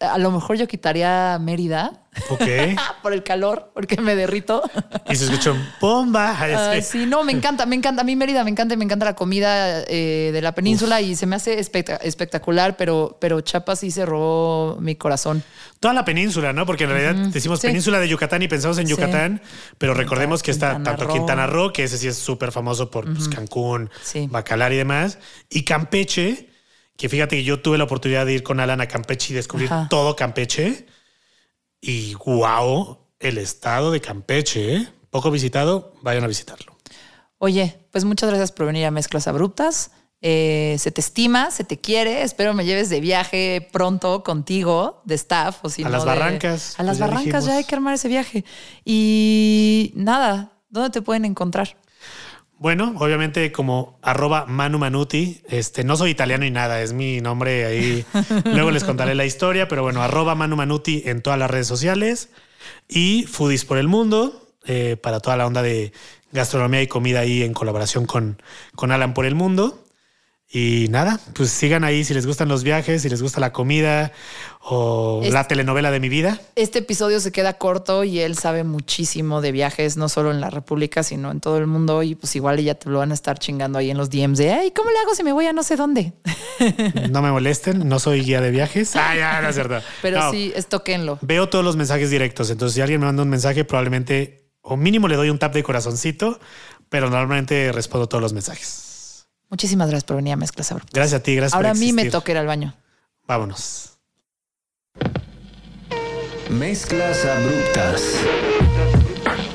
a lo mejor yo quitaría Mérida. Ok. *laughs* por el calor, porque me derrito. y se escuchó bomba. sí, no, me encanta, me encanta. A mí Mérida me encanta, me encanta la comida eh, de la península y se me hace espectacular, pero, pero Chiapas sí cerró mi corazón. Toda la península, ¿no? Porque en realidad decimos península de Yucatán y pensamos en Yucatán, pero recordemos que está tanto Quintana Roo, que ese sí es súper famoso por pues, Cancún, Bacalar y demás, y Campeche que fíjate que yo tuve la oportunidad de ir con Alan a Campeche y descubrir todo Campeche. Y wow, el estado de Campeche, ¿eh? poco visitado, vayan a visitarlo. Oye, pues muchas gracias por venir a Mezclas Abruptas. Eh, se te estima, se te quiere. Espero me lleves de viaje pronto contigo, de staff. O si a las barrancas. A las barrancas ya hay que armar ese viaje. Y nada, ¿dónde te pueden encontrar? Bueno, obviamente como arroba Manu Manuti, este, no soy italiano y nada, es mi nombre ahí. *laughs* Luego les contaré la historia, pero bueno, arroba Manu Manuti en todas las redes sociales y Foodies por el Mundo eh, para toda la onda de gastronomía y comida ahí en colaboración con, con Alan por el Mundo. Y nada, pues sigan ahí si les gustan los viajes, si les gusta la comida o la telenovela de mi vida. Este episodio se queda corto y él sabe muchísimo de viajes, no solo en la República, sino en todo el mundo. Y pues igual ya te lo van a estar chingando ahí en los DMs de, ay, ¿cómo le hago si me voy a no sé dónde? *laughs* No me molesten, no soy guía de viajes. *laughs* Ah, ya, no es cierto. Pero sí, estoquenlo. Veo todos los mensajes directos, entonces si alguien me manda un mensaje, probablemente o mínimo le doy un tap de corazoncito, pero normalmente respondo todos los mensajes. Muchísimas gracias por venir a Mezclas Abruptas. Gracias a ti, gracias Ahora a mí me toca ir al baño. Vámonos. Mezclas Abruptas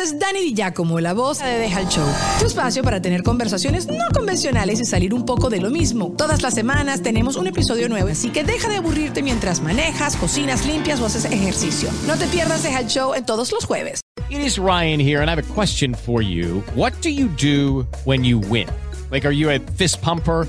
Es Dani Di Giacomo, la voz de Deja el Show. Tu espacio para tener conversaciones no convencionales y salir un poco de lo mismo. Todas las semanas tenemos un episodio nuevo, así que deja de aburrirte mientras manejas, cocinas, limpias o haces ejercicio. No te pierdas Deja el Show en todos los jueves. It is Ryan here, and I have a question for you. What do you do when you win? Like, are you a fist pumper?